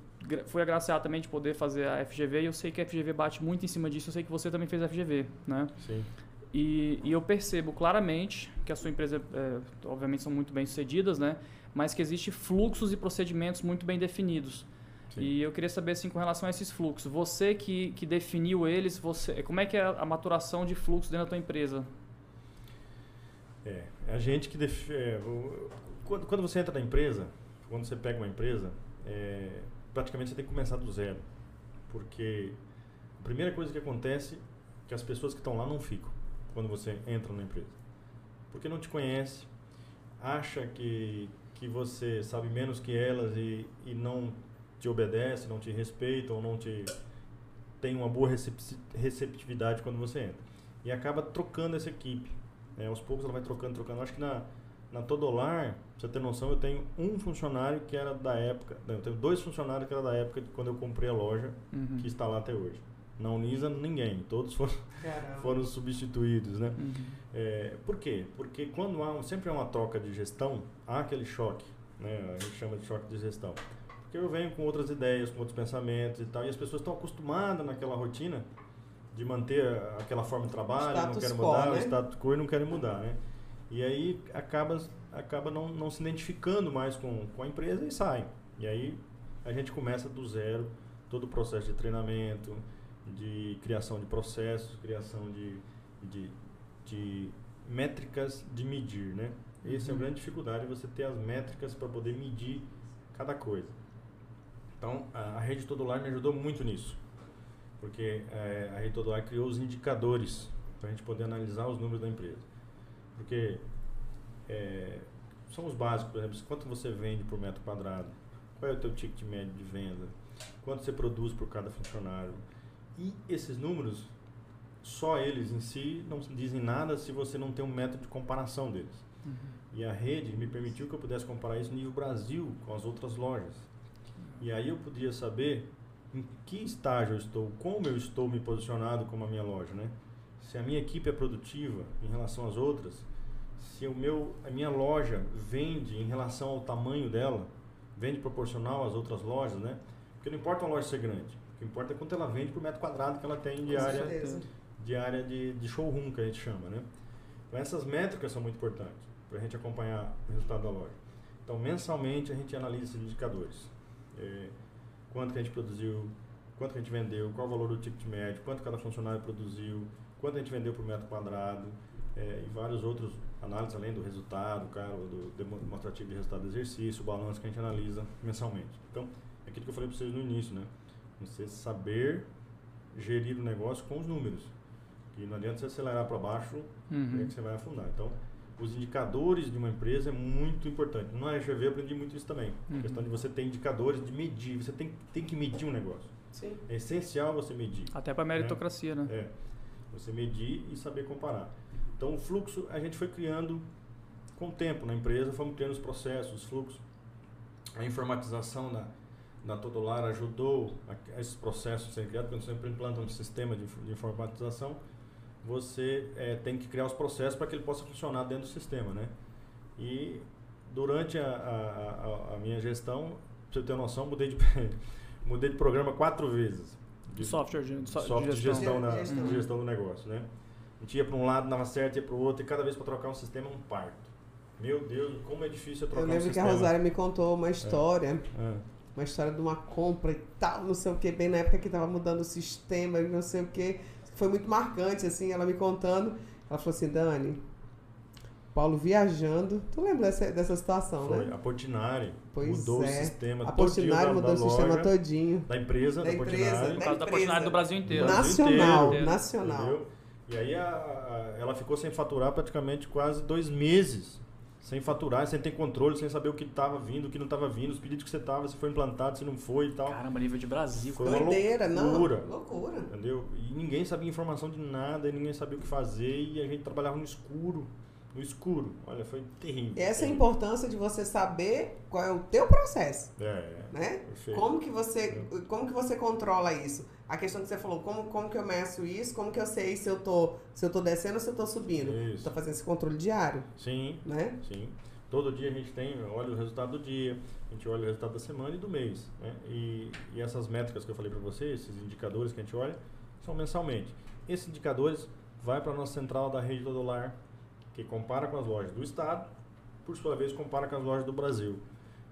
fui agraciado também de poder fazer a FGV e eu sei que a FGV bate muito em cima disso. Eu sei que você também fez a FGV, né? Sim. E, e eu percebo claramente que a sua empresa, é, obviamente, são muito bem sucedidas, né? Mas que existe fluxos e procedimentos muito bem definidos. Sim. E eu queria saber, assim, com relação a esses fluxos. Você que, que definiu eles, você, como é que é a, a maturação de fluxo dentro da tua empresa? É, a gente que def... é, o- quando, quando você entra na empresa, quando você pega uma empresa, é, praticamente você tem que começar do zero, porque a primeira coisa que acontece é que as pessoas que estão lá não ficam quando você entra na empresa. porque não te conhece, acha que, que você sabe menos que elas e, e não te obedece, não te respeita ou não te tem uma boa recep- receptividade quando você entra. E acaba trocando essa equipe. Né? Aos poucos ela vai trocando, trocando. Acho que na, na Todolar, pra você ter noção, eu tenho um funcionário que era da época. Não, eu tenho dois funcionários que era da época de quando eu comprei a loja, Uhum. que está lá até hoje. Na Unisa, ninguém. Todos foram, foram substituídos, né? Uhum. É, por quê? Porque quando há um- sempre há uma troca de gestão, há aquele choque, né? A gente chama de choque de gestão. Porque eu venho com outras ideias, com outros pensamentos e tal, e as pessoas estão acostumadas naquela rotina de manter aquela forma de trabalho, não querem mudar, né? o status quo e não querem mudar, né? E aí acaba, acaba não, não se identificando mais com, com a empresa e sai. E aí a gente começa do zero todo o processo de treinamento, de criação de processos, criação de, de, de métricas de medir, né? Essa é a Uhum. grande dificuldade, você ter as métricas para poder medir cada coisa. Então, a, a rede Todolar me ajudou muito nisso, porque eh, a rede criou os indicadores para a gente poder analisar os números da empresa. Porque eh, são os básicos, por exemplo, quanto você vende por metro quadrado, qual é o teu ticket médio de venda, quanto você produz por cada funcionário. E esses números, só eles em si não dizem nada se você não tem um método de comparação deles. Uhum. E a rede me permitiu que eu pudesse comparar isso no nível Brasil com as outras lojas. E aí eu podia saber em que estágio eu estou, como eu estou me posicionado como a minha loja, né? Se a minha equipe é produtiva em relação às outras, se o meu, a minha loja vende em relação ao tamanho dela, vende proporcional às outras lojas, né? Porque não importa uma loja ser grande, o que importa é quanto ela vende por metro quadrado que ela tem de área de área de, de showroom, que a gente chama, né? Então, essas métricas são muito importantes para a gente acompanhar o resultado da loja. Então, mensalmente, a gente analisa esses indicadores. É, quanto que a gente produziu, quanto que a gente vendeu, qual o valor do ticket médio, quanto cada funcionário produziu, quanto a gente vendeu por metro quadrado, é, e vários outros análises, além do resultado, cara, do demo- demonstrativo de resultado do exercício, o balanço que a gente analisa mensalmente. Então, é aquilo que eu falei para vocês no início, né? Você saber gerir o negócio com os números. E não adianta você acelerar para baixo, Uhum. é que você vai afundar. Então, os indicadores de uma empresa é muito importante. No RGV eu aprendi muito isso também. Uhum. A questão de você ter indicadores de medir. Você tem, tem que medir um negócio. Sim. É essencial você medir. Até para meritocracia, né? É. Você medir e saber comparar. Então, o fluxo a gente foi criando com o tempo na empresa, fomos criando os processos, os fluxos. A informatização da, da Todolar ajudou a, a esses processos serem criados, quando você implanta um sistema de, de informatização, você eh, tem que criar os processos para que ele possa funcionar dentro do sistema, né? E durante a, a, a- a minha gestão, pra você ter noção, mudei de, mudei de programa quatro vezes. De software de, de so- de software de gestão. gestão, na, Gestão. de gestão do negócio, né? A gente ia para um lado, dava certo, ia para o outro, e cada vez para trocar um sistema é um parto. Meu Deus, como é difícil é trocar Eu um lembro que a sistema. Rosária me contou uma história, É. uma história de uma compra e tal, não sei o que, bem na época que tava mudando o sistema e não sei o que. Foi muito marcante, assim, ela me contando. Ela falou assim, Dani, Paulo viajando. Tu lembra dessa, dessa situação, Foi. né? A Portinari Pois mudou é. o sistema A todinho Portinari da, mudou da o sistema loja, todinho. da empresa, Da da, empresa, Portinari. Por causa da empresa. oportunidade do Brasil inteiro. Na- Nacional, inteiro. nacional. Entendeu? E aí a- a- ela ficou sem faturar praticamente quase dois meses. Sem faturar, sem ter controle, sem saber o que estava vindo, o que não estava vindo, os pedidos que você estava, se foi implantado, se não foi e tal. Caramba, nível de Brasil. Foi uma Doideira, não. loucura. Loucura. Entendeu? E ninguém sabia informação de nada, e ninguém sabia o que fazer, e a gente trabalhava no escuro. No escuro. Olha, foi terrível. Essa é a importância de você saber qual é o teu processo, É, é. né? Perfeito. Como que você, como que você controla isso? A questão que você falou, como, como que eu meço isso? Como que eu sei se eu tô, se eu tô descendo ou se eu tô subindo? Isso. Tô fazendo esse controle diário, Sim, né? sim. Todo dia a gente tem, olha o resultado do dia, a gente olha o resultado da semana e do mês. Né? E, e essas métricas que eu falei para vocês, esses indicadores que a gente olha, são mensalmente. Esses indicadores vai para a nossa central da rede Todolar, que compara com as lojas do estado, por sua vez compara com as lojas do Brasil.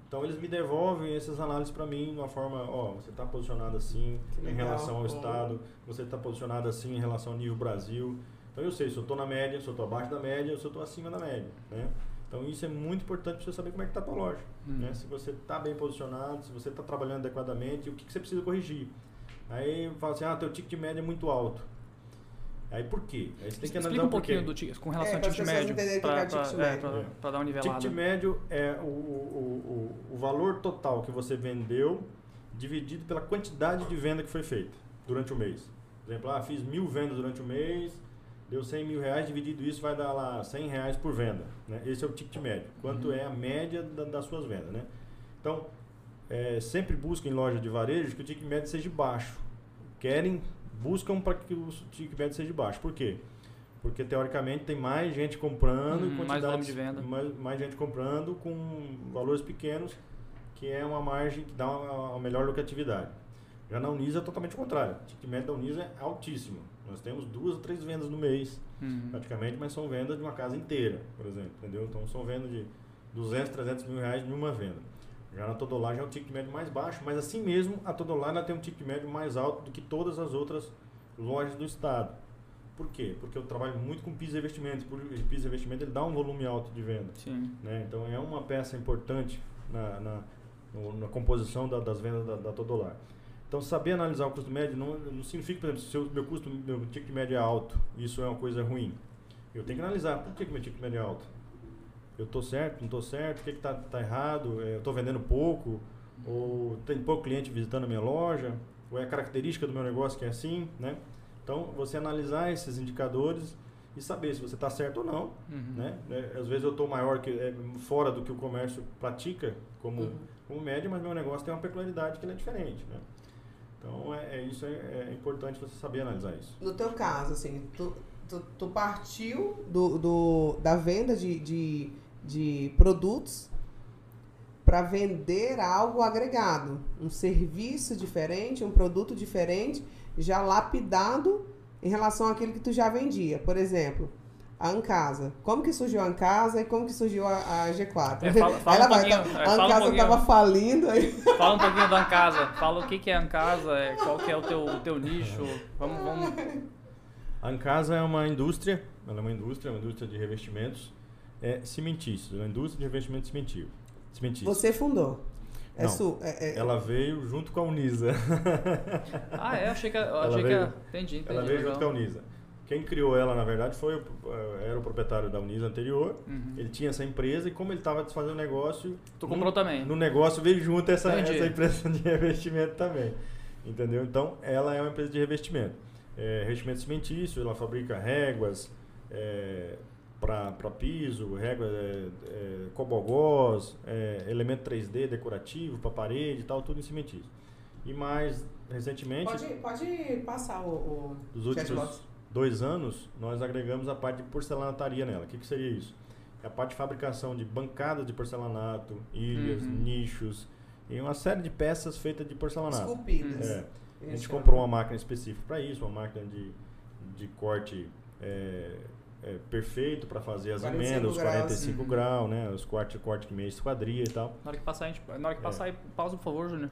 Então eles me devolvem essas análises para mim de uma forma, ó, você está posicionado assim em relação ao estado, você está posicionado assim em relação ao nível Brasil. Então eu sei se eu estou na média, se eu estou abaixo da média, ou se eu estou acima da média, né? Então isso é muito importante para você saber como é que está a tua loja, Hum. né? Se você está bem posicionado, se você está trabalhando adequadamente, o que, que você precisa corrigir. Aí fala assim, ah, teu ticket de média é muito alto. Aí por quê? Aí você tem que analisar Explica um pouquinho do ticket, com relação É, ao para ticket médio. Pra, é o pra, ticket é, dar uma nivelada. Ticket médio é o, o, o, o, o valor total que você vendeu dividido pela quantidade de venda que foi feita durante o mês. Por exemplo, ah, fiz mil vendas durante o mês, deu 100 mil reais, dividido isso vai dar lá 100 reais por venda. Né? Esse é o ticket médio. Quanto Uhum. é a média da- das suas vendas. Né? Então, é, sempre busca em loja de varejo que o ticket médio seja baixo. Querem, buscam para que o ticket médio seja baixo. Por quê? Porque teoricamente tem mais gente comprando, e mais volume de venda. Mais, mais gente comprando com valores pequenos, que é uma margem que dá uma, uma melhor lucratividade. Já na Unisa é totalmente o contrário. O ticket médio da Unisa é altíssimo. Nós temos duas ou três vendas no mês, Uhum. praticamente, mas são vendas de uma casa inteira, por exemplo, entendeu? Então são vendas de 200, 300 mil reais em uma venda. Já na Todolar já é um ticket médio mais baixo, mas assim mesmo a Todolar tem um ticket médio mais alto do que todas as outras lojas do estado. Por quê? Porque eu trabalho muito com piso e investimentos. Por piso e investimento ele dá um volume alto de venda. Sim. Né? Então é uma peça importante na, na, no- na composição da- das vendas da, da Todolar. Então saber analisar o custo médio não, não significa, por exemplo, se o meu custo, meu ticket médio é alto, isso é uma coisa ruim. Eu tenho que analisar por que, que meu ticket médio é alto. Eu estou certo, não estou certo, o que está tá errado, É, eu estou vendendo pouco, ou tem pouco cliente visitando a minha loja, ou é a característica do meu negócio que é assim, né? Então, você analisar esses indicadores e saber se você está certo ou não, Uhum. né? É, Às vezes eu estou maior que é, fora do que o comércio pratica como Uhum. como média, mas meu negócio tem uma peculiaridade que ele é diferente, né? Então é, é isso é, é importante você saber analisar isso. No teu caso, assim, tu, tu, tu partiu do, do, da venda de, de, de produtos para vender algo agregado, um serviço diferente, um produto diferente, já lapidado em relação àquilo que tu já vendia. Por exemplo, a Ancasa. Como que surgiu a Ancasa e como que surgiu a, a G4? É, fala- fala Ela um vai, tá- é, a um Ancasa tava falindo aí. Fala um pouquinho da Ancasa. Fala o que, que é a Ancasa, é, qual que é o teu, o teu nicho. Vamos, vamos. A Ancasa é uma indústria, ela é uma indústria, é uma indústria de revestimentos é, cimentícios, é uma indústria de revestimentos cimentício. cimentício. Você fundou. É Não. su, é, é- Ela veio junto com a Unisa. Ah, é? Achei que. eu Ela Achei que veio- é- entendi, entendi. ela veio legal. junto com a Unisa. Quem criou ela, na verdade, foi o, eh, era o proprietário da Unisa anterior. Uhum. Ele tinha essa empresa e como ele estava desfazendo o negócio, Tu no- comprou também. No negócio veio junto essa, Entendi. essa empresa de revestimento também. Entendeu? Então, ela é uma empresa de revestimento. É, revestimento cimentício, ela fabrica réguas para piso, réguas, é, é, cobogós, é, elemento 3D decorativo para parede e tal, tudo em cimentício. E mais recentemente, Pode, pode passar o, o dos últimos dois anos, nós agregamos a parte de porcelanataria nela. O que, que seria isso? É a parte de fabricação de bancadas de porcelanato, ilhas, Uhum. nichos e uma série de peças feitas de porcelanato. esculpidas. É. A gente comprou uma máquina específica para isso, uma máquina de, de corte é, é, perfeito para fazer as 45 emendas, os graus. 45 Uhum. graus, né? Os cortes, corte que meia esquadria e tal. Na hora que passar, a gente, na hora que É. passar aí, pausa, por favor, Júnior.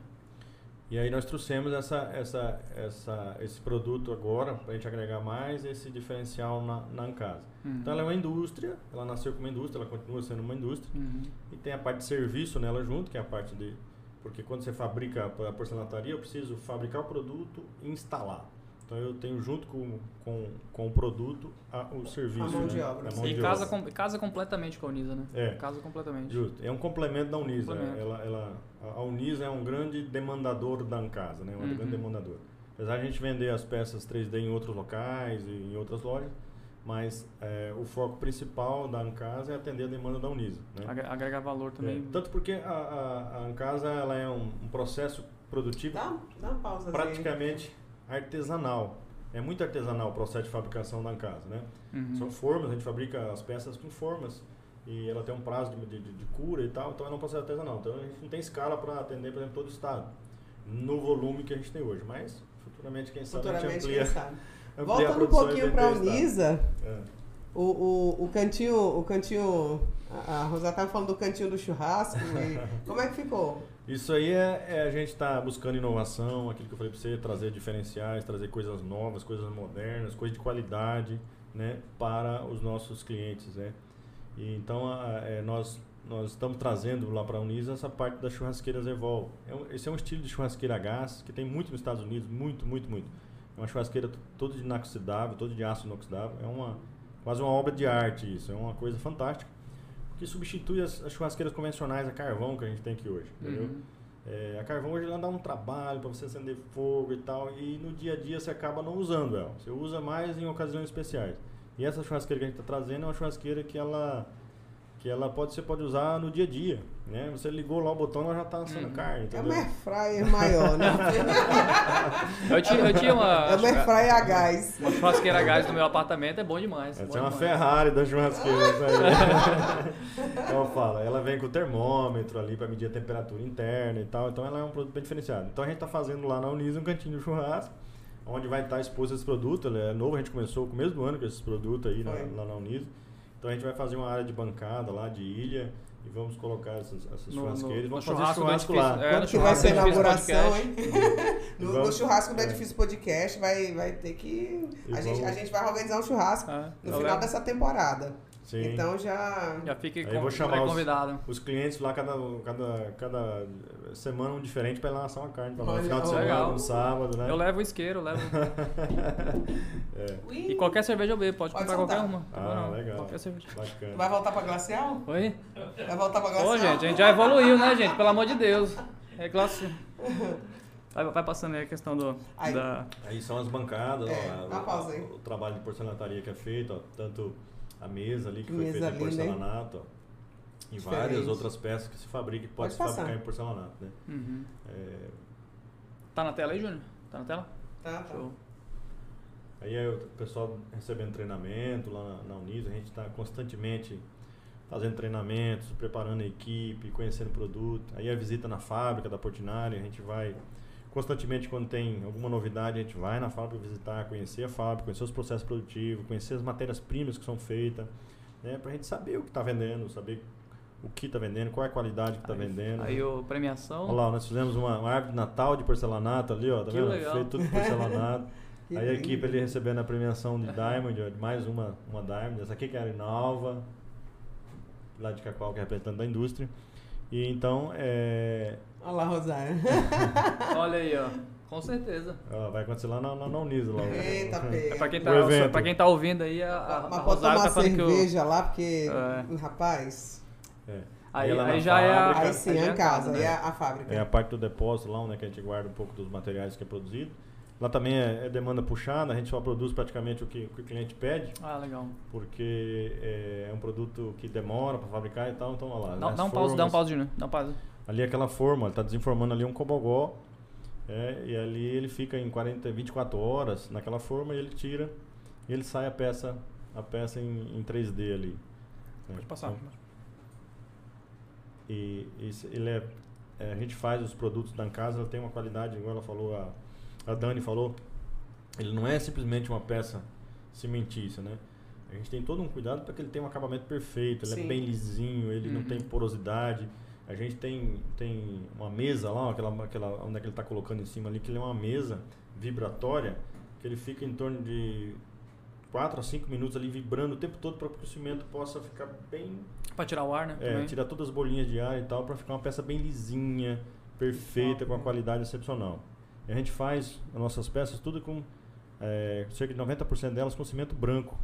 E aí nós trouxemos essa, essa, essa, esse produto agora para a gente agregar mais esse diferencial na, na Ancasa. Uhum. Então ela é uma indústria, ela nasceu como indústria, ela continua sendo uma indústria. Uhum. E tem a parte de serviço nela junto, que é a parte de... Porque quando você fabrica a porcelanaria, eu preciso fabricar o produto e instalar. Então eu tenho junto com, com, com o produto a- o serviço. A mão né? de obra. A mão E de casa, obra. com, casa completamente com a Unisa, né? É. Casa completamente. Justo. É um complemento da Unisa. Complemento. Ela, ela, a- Unisa é um grande demandador da Ancasa, né? Um Uhum. grande demandador. Apesar de a gente vender as peças 3D em outros locais e em outras lojas, mas é, o foco principal da Ancasa é atender a demanda da Unisa. Né? Agre- Agregar valor também. É, Tanto porque a, a, a Ancasa ela é um, um processo produtivo Dá, dá uma pausa. praticamente artesanal. É muito artesanal o processo de fabricação da Ancasa, né? Uhum. São formas, a gente fabrica as peças com formas e ela tem um prazo de, de, de cura e tal, então ela é um processo artesanal. Então a gente não tem escala para atender, por exemplo, todo o estado no volume que a gente tem hoje. Mas futuramente, quem sabe, a gente Futuramente, amplia, quem sabe. amplia a Voltando um pouquinho para a. Unisa, É. o, o, o cantinho, o cantinho, a a Rosa estava falando do cantinho do churrasco, e como é que ficou? Isso aí é, é a gente estar buscando inovação, aquilo que eu falei para você, trazer diferenciais, trazer coisas novas, coisas modernas, coisas de qualidade, né, para os nossos clientes, né. E então a- é, nós nós estamos trazendo lá para a Unisa essa parte das churrasqueiras Evol. É um, esse é um estilo de churrasqueira a gás que tem muito nos Estados Unidos, muito, muito, muito. É uma churrasqueira toda de inoxidável, toda de aço inoxidável. É uma quase uma obra de arte isso. É uma coisa fantástica. Que substitui as, as churrasqueiras convencionais a carvão que a gente tem aqui hoje. Entendeu? Uhum. É, a carvão hoje ela dá um trabalho para você acender fogo e tal, e no dia a dia você acaba não usando ela. Você usa mais em ocasiões especiais. E essa churrasqueira que a gente está trazendo é uma churrasqueira que ela que ela pode você pode usar no dia a dia, né? Você ligou lá o botão, ela já está assando Uhum. carne, É entendeu? uma air fryer maior, né? Eu tinha, eu tinha uma, É uma air fryer a gás. uma churrasqueira a gás no meu apartamento, é bom demais. Bom é uma demais. Ferrari da churrasqueira, então eu falo, ela vem com o termômetro ali para medir a temperatura interna e tal, então ela é um produto bem diferenciado. Então a gente está fazendo lá na Unis um cantinho de churrasco, onde vai estar exposto esse produto, ele é novo, a gente começou no começo do ano com esses produtos aí na- lá na Unis. Então a gente vai fazer uma área de bancada lá, de ilha, e vamos colocar essas, essas No- churrasqueiras, no- vamos no fazer churrasco churrasco lá. é, Quando no que vai churrasco ser a do Edifício inauguração, Podcast. hein? No, Vamos- no churrasco do é. Edifício Podcast vai, vai ter que. E A gente, a vamos- gente vai organizar um churrasco Ah, no eu final dessa temporada. Sim. Então já. Já eu com, vou chamar os- convidado. Os clientes lá, cada, cada, cada semana um diferente para lançar uma carne para nós. Olha, No final de semana, Legal. no sábado, né? Eu levo o isqueiro, eu levo. É. E qualquer cerveja eu bebo, pode, Pode comprar soltar. qualquer uma. Ah, não. legal. Qualquer cerveja. Tu Bacana. vai voltar pra Glacial? Oi? Vai voltar pra Glacial? Ô, gente, a gente já evoluiu, né, gente? Pelo amor de Deus. É classe. Vai, vai passando aí a questão do. Aí. Da... Aí são as bancadas, É, ó, dá uma o- o, trabalho de porcelanaria que é feito, ó, tanto a mesa ali que foi Mesa feita em porcelanato, ó, e Diferente. várias outras peças que se fabricam que pode, Pode se passar. fabricar em porcelanato, né? Uhum. É, Tá na tela aí, Júnior? Tá na tela? Tá, tá. Show. Aí é o pessoal recebendo treinamento lá na, na Unis, a gente está constantemente fazendo treinamentos, preparando a equipe, conhecendo o produto. Aí a visita na fábrica da Portinari, a gente vai constantemente quando tem alguma novidade, a gente vai na fábrica visitar, conhecer a fábrica, conhecer os processos produtivos, conhecer as matérias-primas que são feitas, né, para a gente saber o que está vendendo, saber o que está vendendo, qual é a qualidade que está vendendo. Aí o premiação. Olha lá, nós fizemos uma, uma árvore de Natal de porcelanato ali, ó, tá Que vendo? legal. Feito tudo de porcelanato. Aí a equipe ali recebendo a premiação de Diamond, ó, de mais uma, uma Diamond. Essa aqui que é a Arinalva, lá de Cacau, que é representante da indústria. E então, é, Olha lá, Rosário. Olha aí, ó. Com certeza. ó, vai acontecer lá na, na, na Uniso. Lá, Eita, É pega. pra quem O tá, evento. pra quem tá ouvindo aí, a, a, a Mas pode Rosário tomar tá cerveja lá, porque, É. rapaz, É. Aí, na aí já é a. fábrica, aí sim, já é é em casa, né? aí é a, a fábrica. É a parte do depósito lá, onde é que a gente guarda um pouco dos materiais que é produzido. Lá também é, é demanda puxada, a gente só produz praticamente o que, o que o cliente pede. Ah, legal. porque é, é um produto que demora para fabricar e tal, então olha lá. Dá, um pause, dá um pause, Júnior. Dá um pause. Ali é aquela forma, ele está desenformando ali um cobogó, é, e ali ele fica em 40, 24 horas naquela forma e ele tira e ele sai a peça, a peça em, em 3D ali. né? Pode passar. Então, e isso, ele é, é, a gente faz os produtos da casa, ela tem uma qualidade, igual ela falou, a, a Dani falou, ele não é simplesmente uma peça cimentícia, né? A gente tem todo um cuidado para que ele tenha um acabamento perfeito, ele Sim. é bem lisinho, ele não Uhum. tem porosidade. A gente tem, tem uma mesa lá, aquela, aquela, onde é que ele está colocando em cima ali, que ele é uma mesa vibratória, que ele fica em torno de 4 a 5 minutos ali vibrando o tempo todo para que o cimento possa ficar bem Pra tirar o ar, né? é, também. tirar todas as bolinhas de ar e tal para ficar uma peça bem lisinha, perfeita, com uma qualidade excepcional. E a gente faz as nossas peças tudo com é, cerca de 90% delas com cimento branco,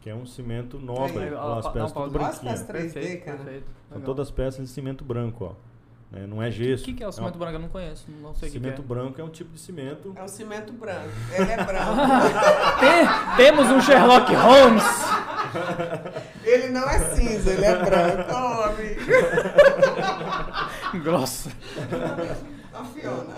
que é um cimento nobre. Olha ó, as peças tudo branquinhas. peças 3D, Perfeito, cara. perfeito. São Legal. todas peças de cimento branco, ó. né? Não é gesso. O que, que é o cimento branco? Eu não conheço, não sei o que, que Cimento é. branco é um tipo de cimento. É um cimento branco. Ele é branco. Tem- temos um Sherlock Holmes! ele não é cinza, ele é branco. Ô, amigo. Grossa. A Fiona.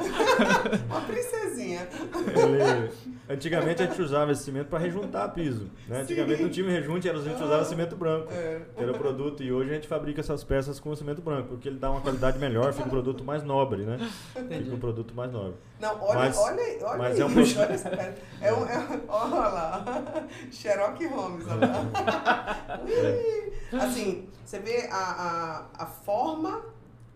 Uma princesinha. Ele- antigamente a gente usava esse cimento para rejuntar piso. Né? Antigamente no time rejunte a gente usava cimento branco. É. que era o produto, e hoje a gente fabrica essas peças com cimento branco, porque ele dá uma qualidade melhor, fica um produto mais nobre, né? Fica um produto mais nobre. Não, olha, Mas- olha, olha mas isso, é um peixe- olha essa pedra. É um, é um- olha lá, Sherlock Holmes, olha lá. Ui. Assim, você vê a, a, a forma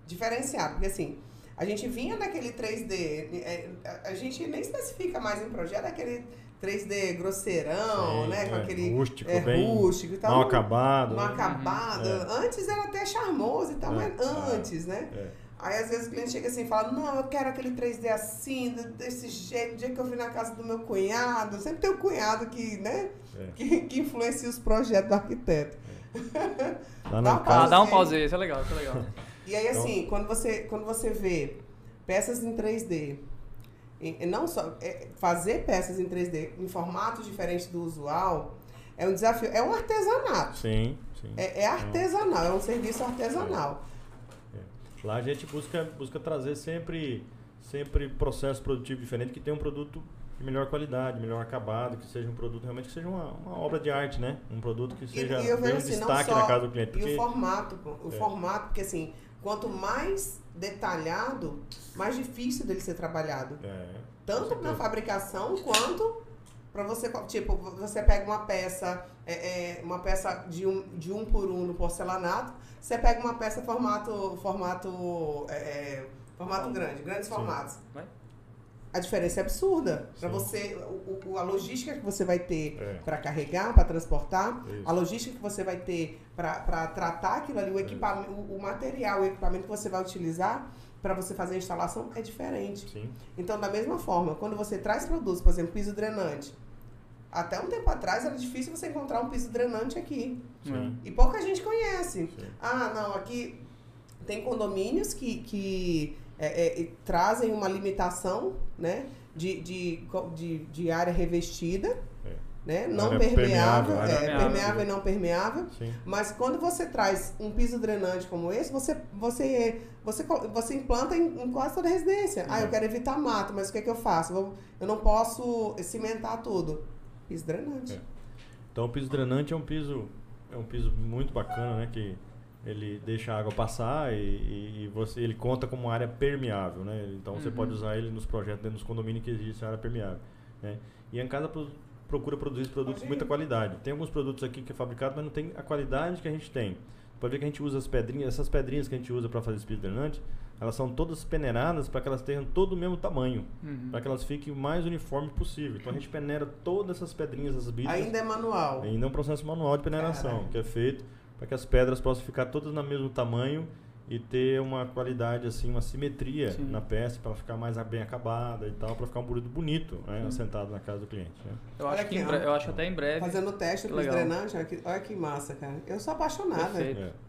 diferenciada, porque assim, a gente vinha daquele 3D, é, a, gente nem especifica mais em projeto, aquele 3D grosseirão, Sim, né, com é, aquele rústico, é, bem rústico e tal. Mal acabado. Mal né? acabado. É. Antes era até charmoso e tal, É, mas é. antes, né? É. Aí às vezes o cliente chega assim e fala, não, eu quero aquele 3D assim, de- desse jeito, o dia que eu fui na casa do meu cunhado, sempre tem um cunhado que, né, É. que, que influencia os projetos do arquiteto. Dá na um Ah, casa, dá um pause aí, isso é legal, isso é legal. E aí, Então- assim, quando, você, quando você vê peças em 3D, e, e não só é, fazer peças em 3D em formatos diferentes do usual, é um desafio, é um artesanato. Sim, sim. É, é artesanal, é um serviço artesanal. Lá a gente busca, busca trazer sempre, sempre processo produtivo diferente que tenha um produto de melhor qualidade, melhor acabado, que seja um produto realmente que seja uma, uma obra de arte, né? Um produto que E, seja e eu bem vejo um assim, destaque só. na casa do cliente. E Porque, o formato, o É. formato, porque assim, quanto mais detalhado, mais difícil dele ser trabalhado. é, Tanto na fabricação quanto para você, tipo, você pega uma peça, é, é, uma peça de um, de um por um no porcelanato, você pega uma peça formato, formato, é, é, formato grande, grandes Sim. formatos. A diferença é absurda. Para você, o, o- a logística que você vai ter É. para carregar, para transportar, Isso. a logística que você vai ter para tratar aquilo ali, o equipamento, o, o material, o equipamento que você vai utilizar para você fazer a instalação é diferente. Sim, Então, da mesma forma, quando você traz produtos, por exemplo, piso drenante, até um tempo atrás era difícil você encontrar um piso drenante aqui. sim. E pouca gente conhece. Sim. Ah, não, aqui tem condomínios que, que é, é, trazem uma limitação né, de, de, de, de área revestida, É. né, não Área permeável, permeável, é, permeável. permeável e não permeável. sim. Mas quando você traz um piso drenante como esse, você, você, você, você implanta em, em quase toda a residência. Ah, eu Uhum. quero evitar mato, mas o que, é que eu faço? Eu, eu não posso cimentar tudo. Piso drenante. É. Então o piso drenante é um piso é um piso muito bacana, né? Que ele deixa a água passar e, e- e você ele conta como área permeável, né? Então você Uhum. pode usar ele nos projetos dentro dos condomínios que existe área permeável, né? E a pro- procura produzir produtos de muita qualidade. Tem alguns produtos aqui que é fabricado, mas não tem a qualidade que a gente tem. Pode ver que a gente usa as pedrinhas, essas pedrinhas que a gente usa para fazer esse piso drenante, elas são todas peneiradas para que elas tenham todo o mesmo tamanho, Uhum. para que elas fiquem o mais uniforme possível. Então a gente peneira todas essas pedrinhas, essas bichas. Ainda é manual. Ainda é um processo manual de peneiração, Caralho. que é feito para que as pedras possam ficar todas no mesmo tamanho e ter uma qualidade, assim, uma simetria Sim. na peça para ficar mais bem acabada e tal, para ficar um bonito bonito, né, assentado na casa do cliente. né? Eu acho, aqui, eu acho que até em breve. Fazendo o teste olha que, olha que massa, cara. Eu sou apaixonada. Perfeito. É.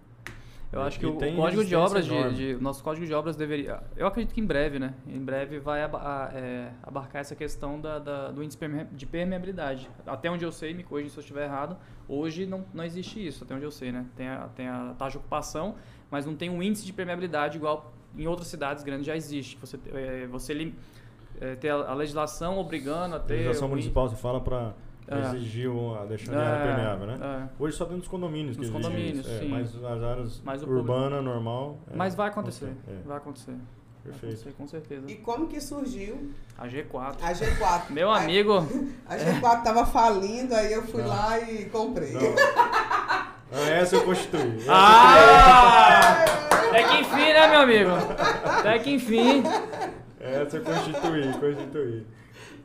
Eu acho que E o, código de obras de, de- nosso código de obras deveria, eu acredito que em breve, né? Em breve vai aba- a- é, abarcar essa questão da, da- do índice de permeabilidade. Até onde eu sei, me corrija se eu estiver errado. Hoje não, não existe isso, até onde eu sei, né? Tem a, tem a taxa de ocupação, mas não tem um índice de permeabilidade igual em outras cidades grandes já existe. Você é, você é, ter a, a legislação obrigando a A ter legislação o municipal se fala para É. exigir uma, deixar de É, área permeável, né? é. Hoje só dentro dos condomínios Nos que condomínios, isso. É, sim. mas nas áreas Mas urbana, normal... é, Mas vai acontecer. É, vai acontecer. Vai perfeito. acontecer, com certeza. E como que surgiu A G4. a G4? Meu A- amigo, A G4 tava falindo, aí eu fui Não. lá e comprei. Não. Ah, essa eu constituí. Essa Ah! Até que enfim, né, meu amigo? Até que enfim. Essa eu constituí, constituí.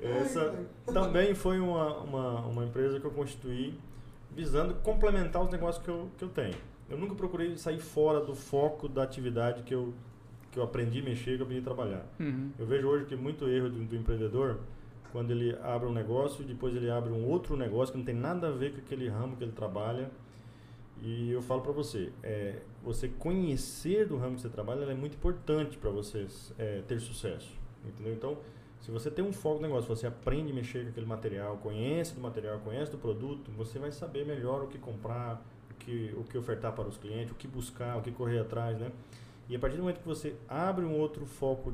Essa também foi uma, uma, uma empresa que eu constituí visando complementar os negócios que eu, que eu tenho. Eu nunca procurei sair fora do foco da atividade que eu, que eu aprendi a mexer, que eu aprendi a trabalhar. Uhum. Eu vejo hoje que muito erro do, do empreendedor, quando ele abre um negócio e depois ele abre um outro negócio que não tem nada a ver com aquele ramo que ele trabalha. E eu falo para você, é, você conhecer do ramo que você trabalha ela é muito importante para você é, ter sucesso, entendeu? Então, se você tem um foco no negócio, você aprende a mexer com aquele material, conhece do material, conhece do produto, você vai saber melhor o que comprar, o que, o que ofertar para os clientes, o que buscar, o que correr atrás, né? E a partir do momento que você abre um outro foco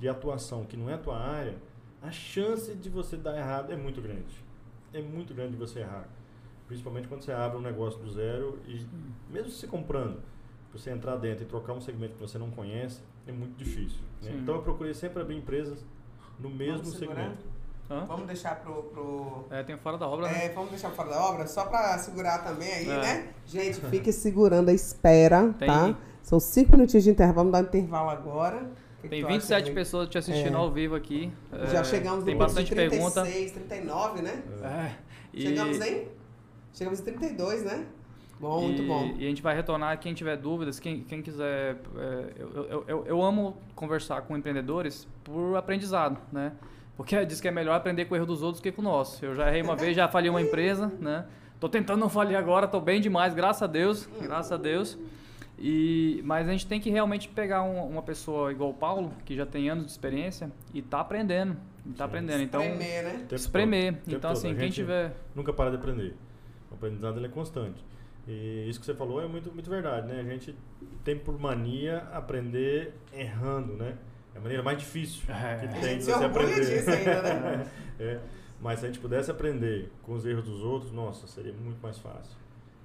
de atuação que não é a tua área, a chance de você dar errado é muito grande. É muito grande de você errar. Principalmente quando você abre um negócio do zero e mesmo se comprando, você entrar dentro e trocar um segmento que você não conhece, é muito difícil. né? Então eu procurei sempre abrir empresas no mesmo segmento. Hã? Vamos deixar pro. pro... É, tem fora da obra, né? É, vamos deixar fora da obra, só pra segurar também aí, É. né? Gente, fique segurando a espera, Tem- tá? São cinco minutinhos de intervalo, vamos dar um intervalo agora. Que que Tem acha, 27 Felipe? pessoas te assistindo É. ao vivo aqui. Já É, chegamos Tem bastante de pergunta. 36, 39, né? É, e Chegamos em? Chegamos em 32, né? Bom, muito e, bom. E a gente vai retornar. Quem tiver dúvidas, quem, quem quiser. é, eu, eu, eu, eu amo conversar com empreendedores por aprendizado, né? Porque diz que é melhor aprender com o erro dos outros que com o nosso. Eu já errei uma vez, já falhei uma empresa, né? Tô tentando não falhar agora, tô bem demais, graças a Deus, graças a Deus. E, mas a gente tem que realmente pegar um- uma pessoa igual o Paulo, que já tem anos de experiência e tá aprendendo. E tá Sim. aprendendo. Então, Espremer, né? Tempo espremer. todo, Então, todo. assim, quem tiver. Nunca para de aprender. O aprendizado ele é constante. E isso que você falou é muito, muito verdade, né? A gente tem por mania aprender errando, né? É a maneira mais difícil É. que tem de você aprender. disso ainda, né? É. Mas se a gente pudesse aprender com os erros dos outros, nossa, seria muito mais fácil.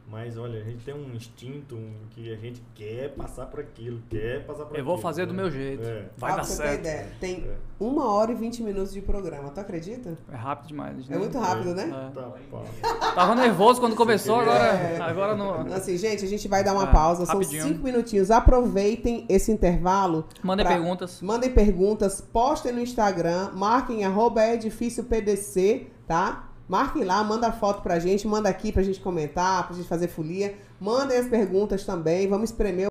Mas olha, a gente tem um instinto um, que a gente quer passar por aquilo, quer passar por Eu vou fazer do né? meu jeito. É. Vai Ó, dar pra você ter certo. ideia, tem É. uma hora e vinte minutos de programa, tu acredita? É rápido demais. gente, É né? muito rápido, né? É. Tá, pá. Tava nervoso quando começou, queria- agora, É. agora não. Assim, gente, a gente vai dar uma É, pausa, são rapidinho. cinco minutinhos. Aproveitem esse intervalo. Mandem pra- perguntas. Mandem perguntas, postem no Instagram, marquem arroba é difícil PDC, tá? Marquem lá, manda foto pra gente, manda aqui pra gente comentar, pra gente fazer folia. Mandem as perguntas também, vamos espremer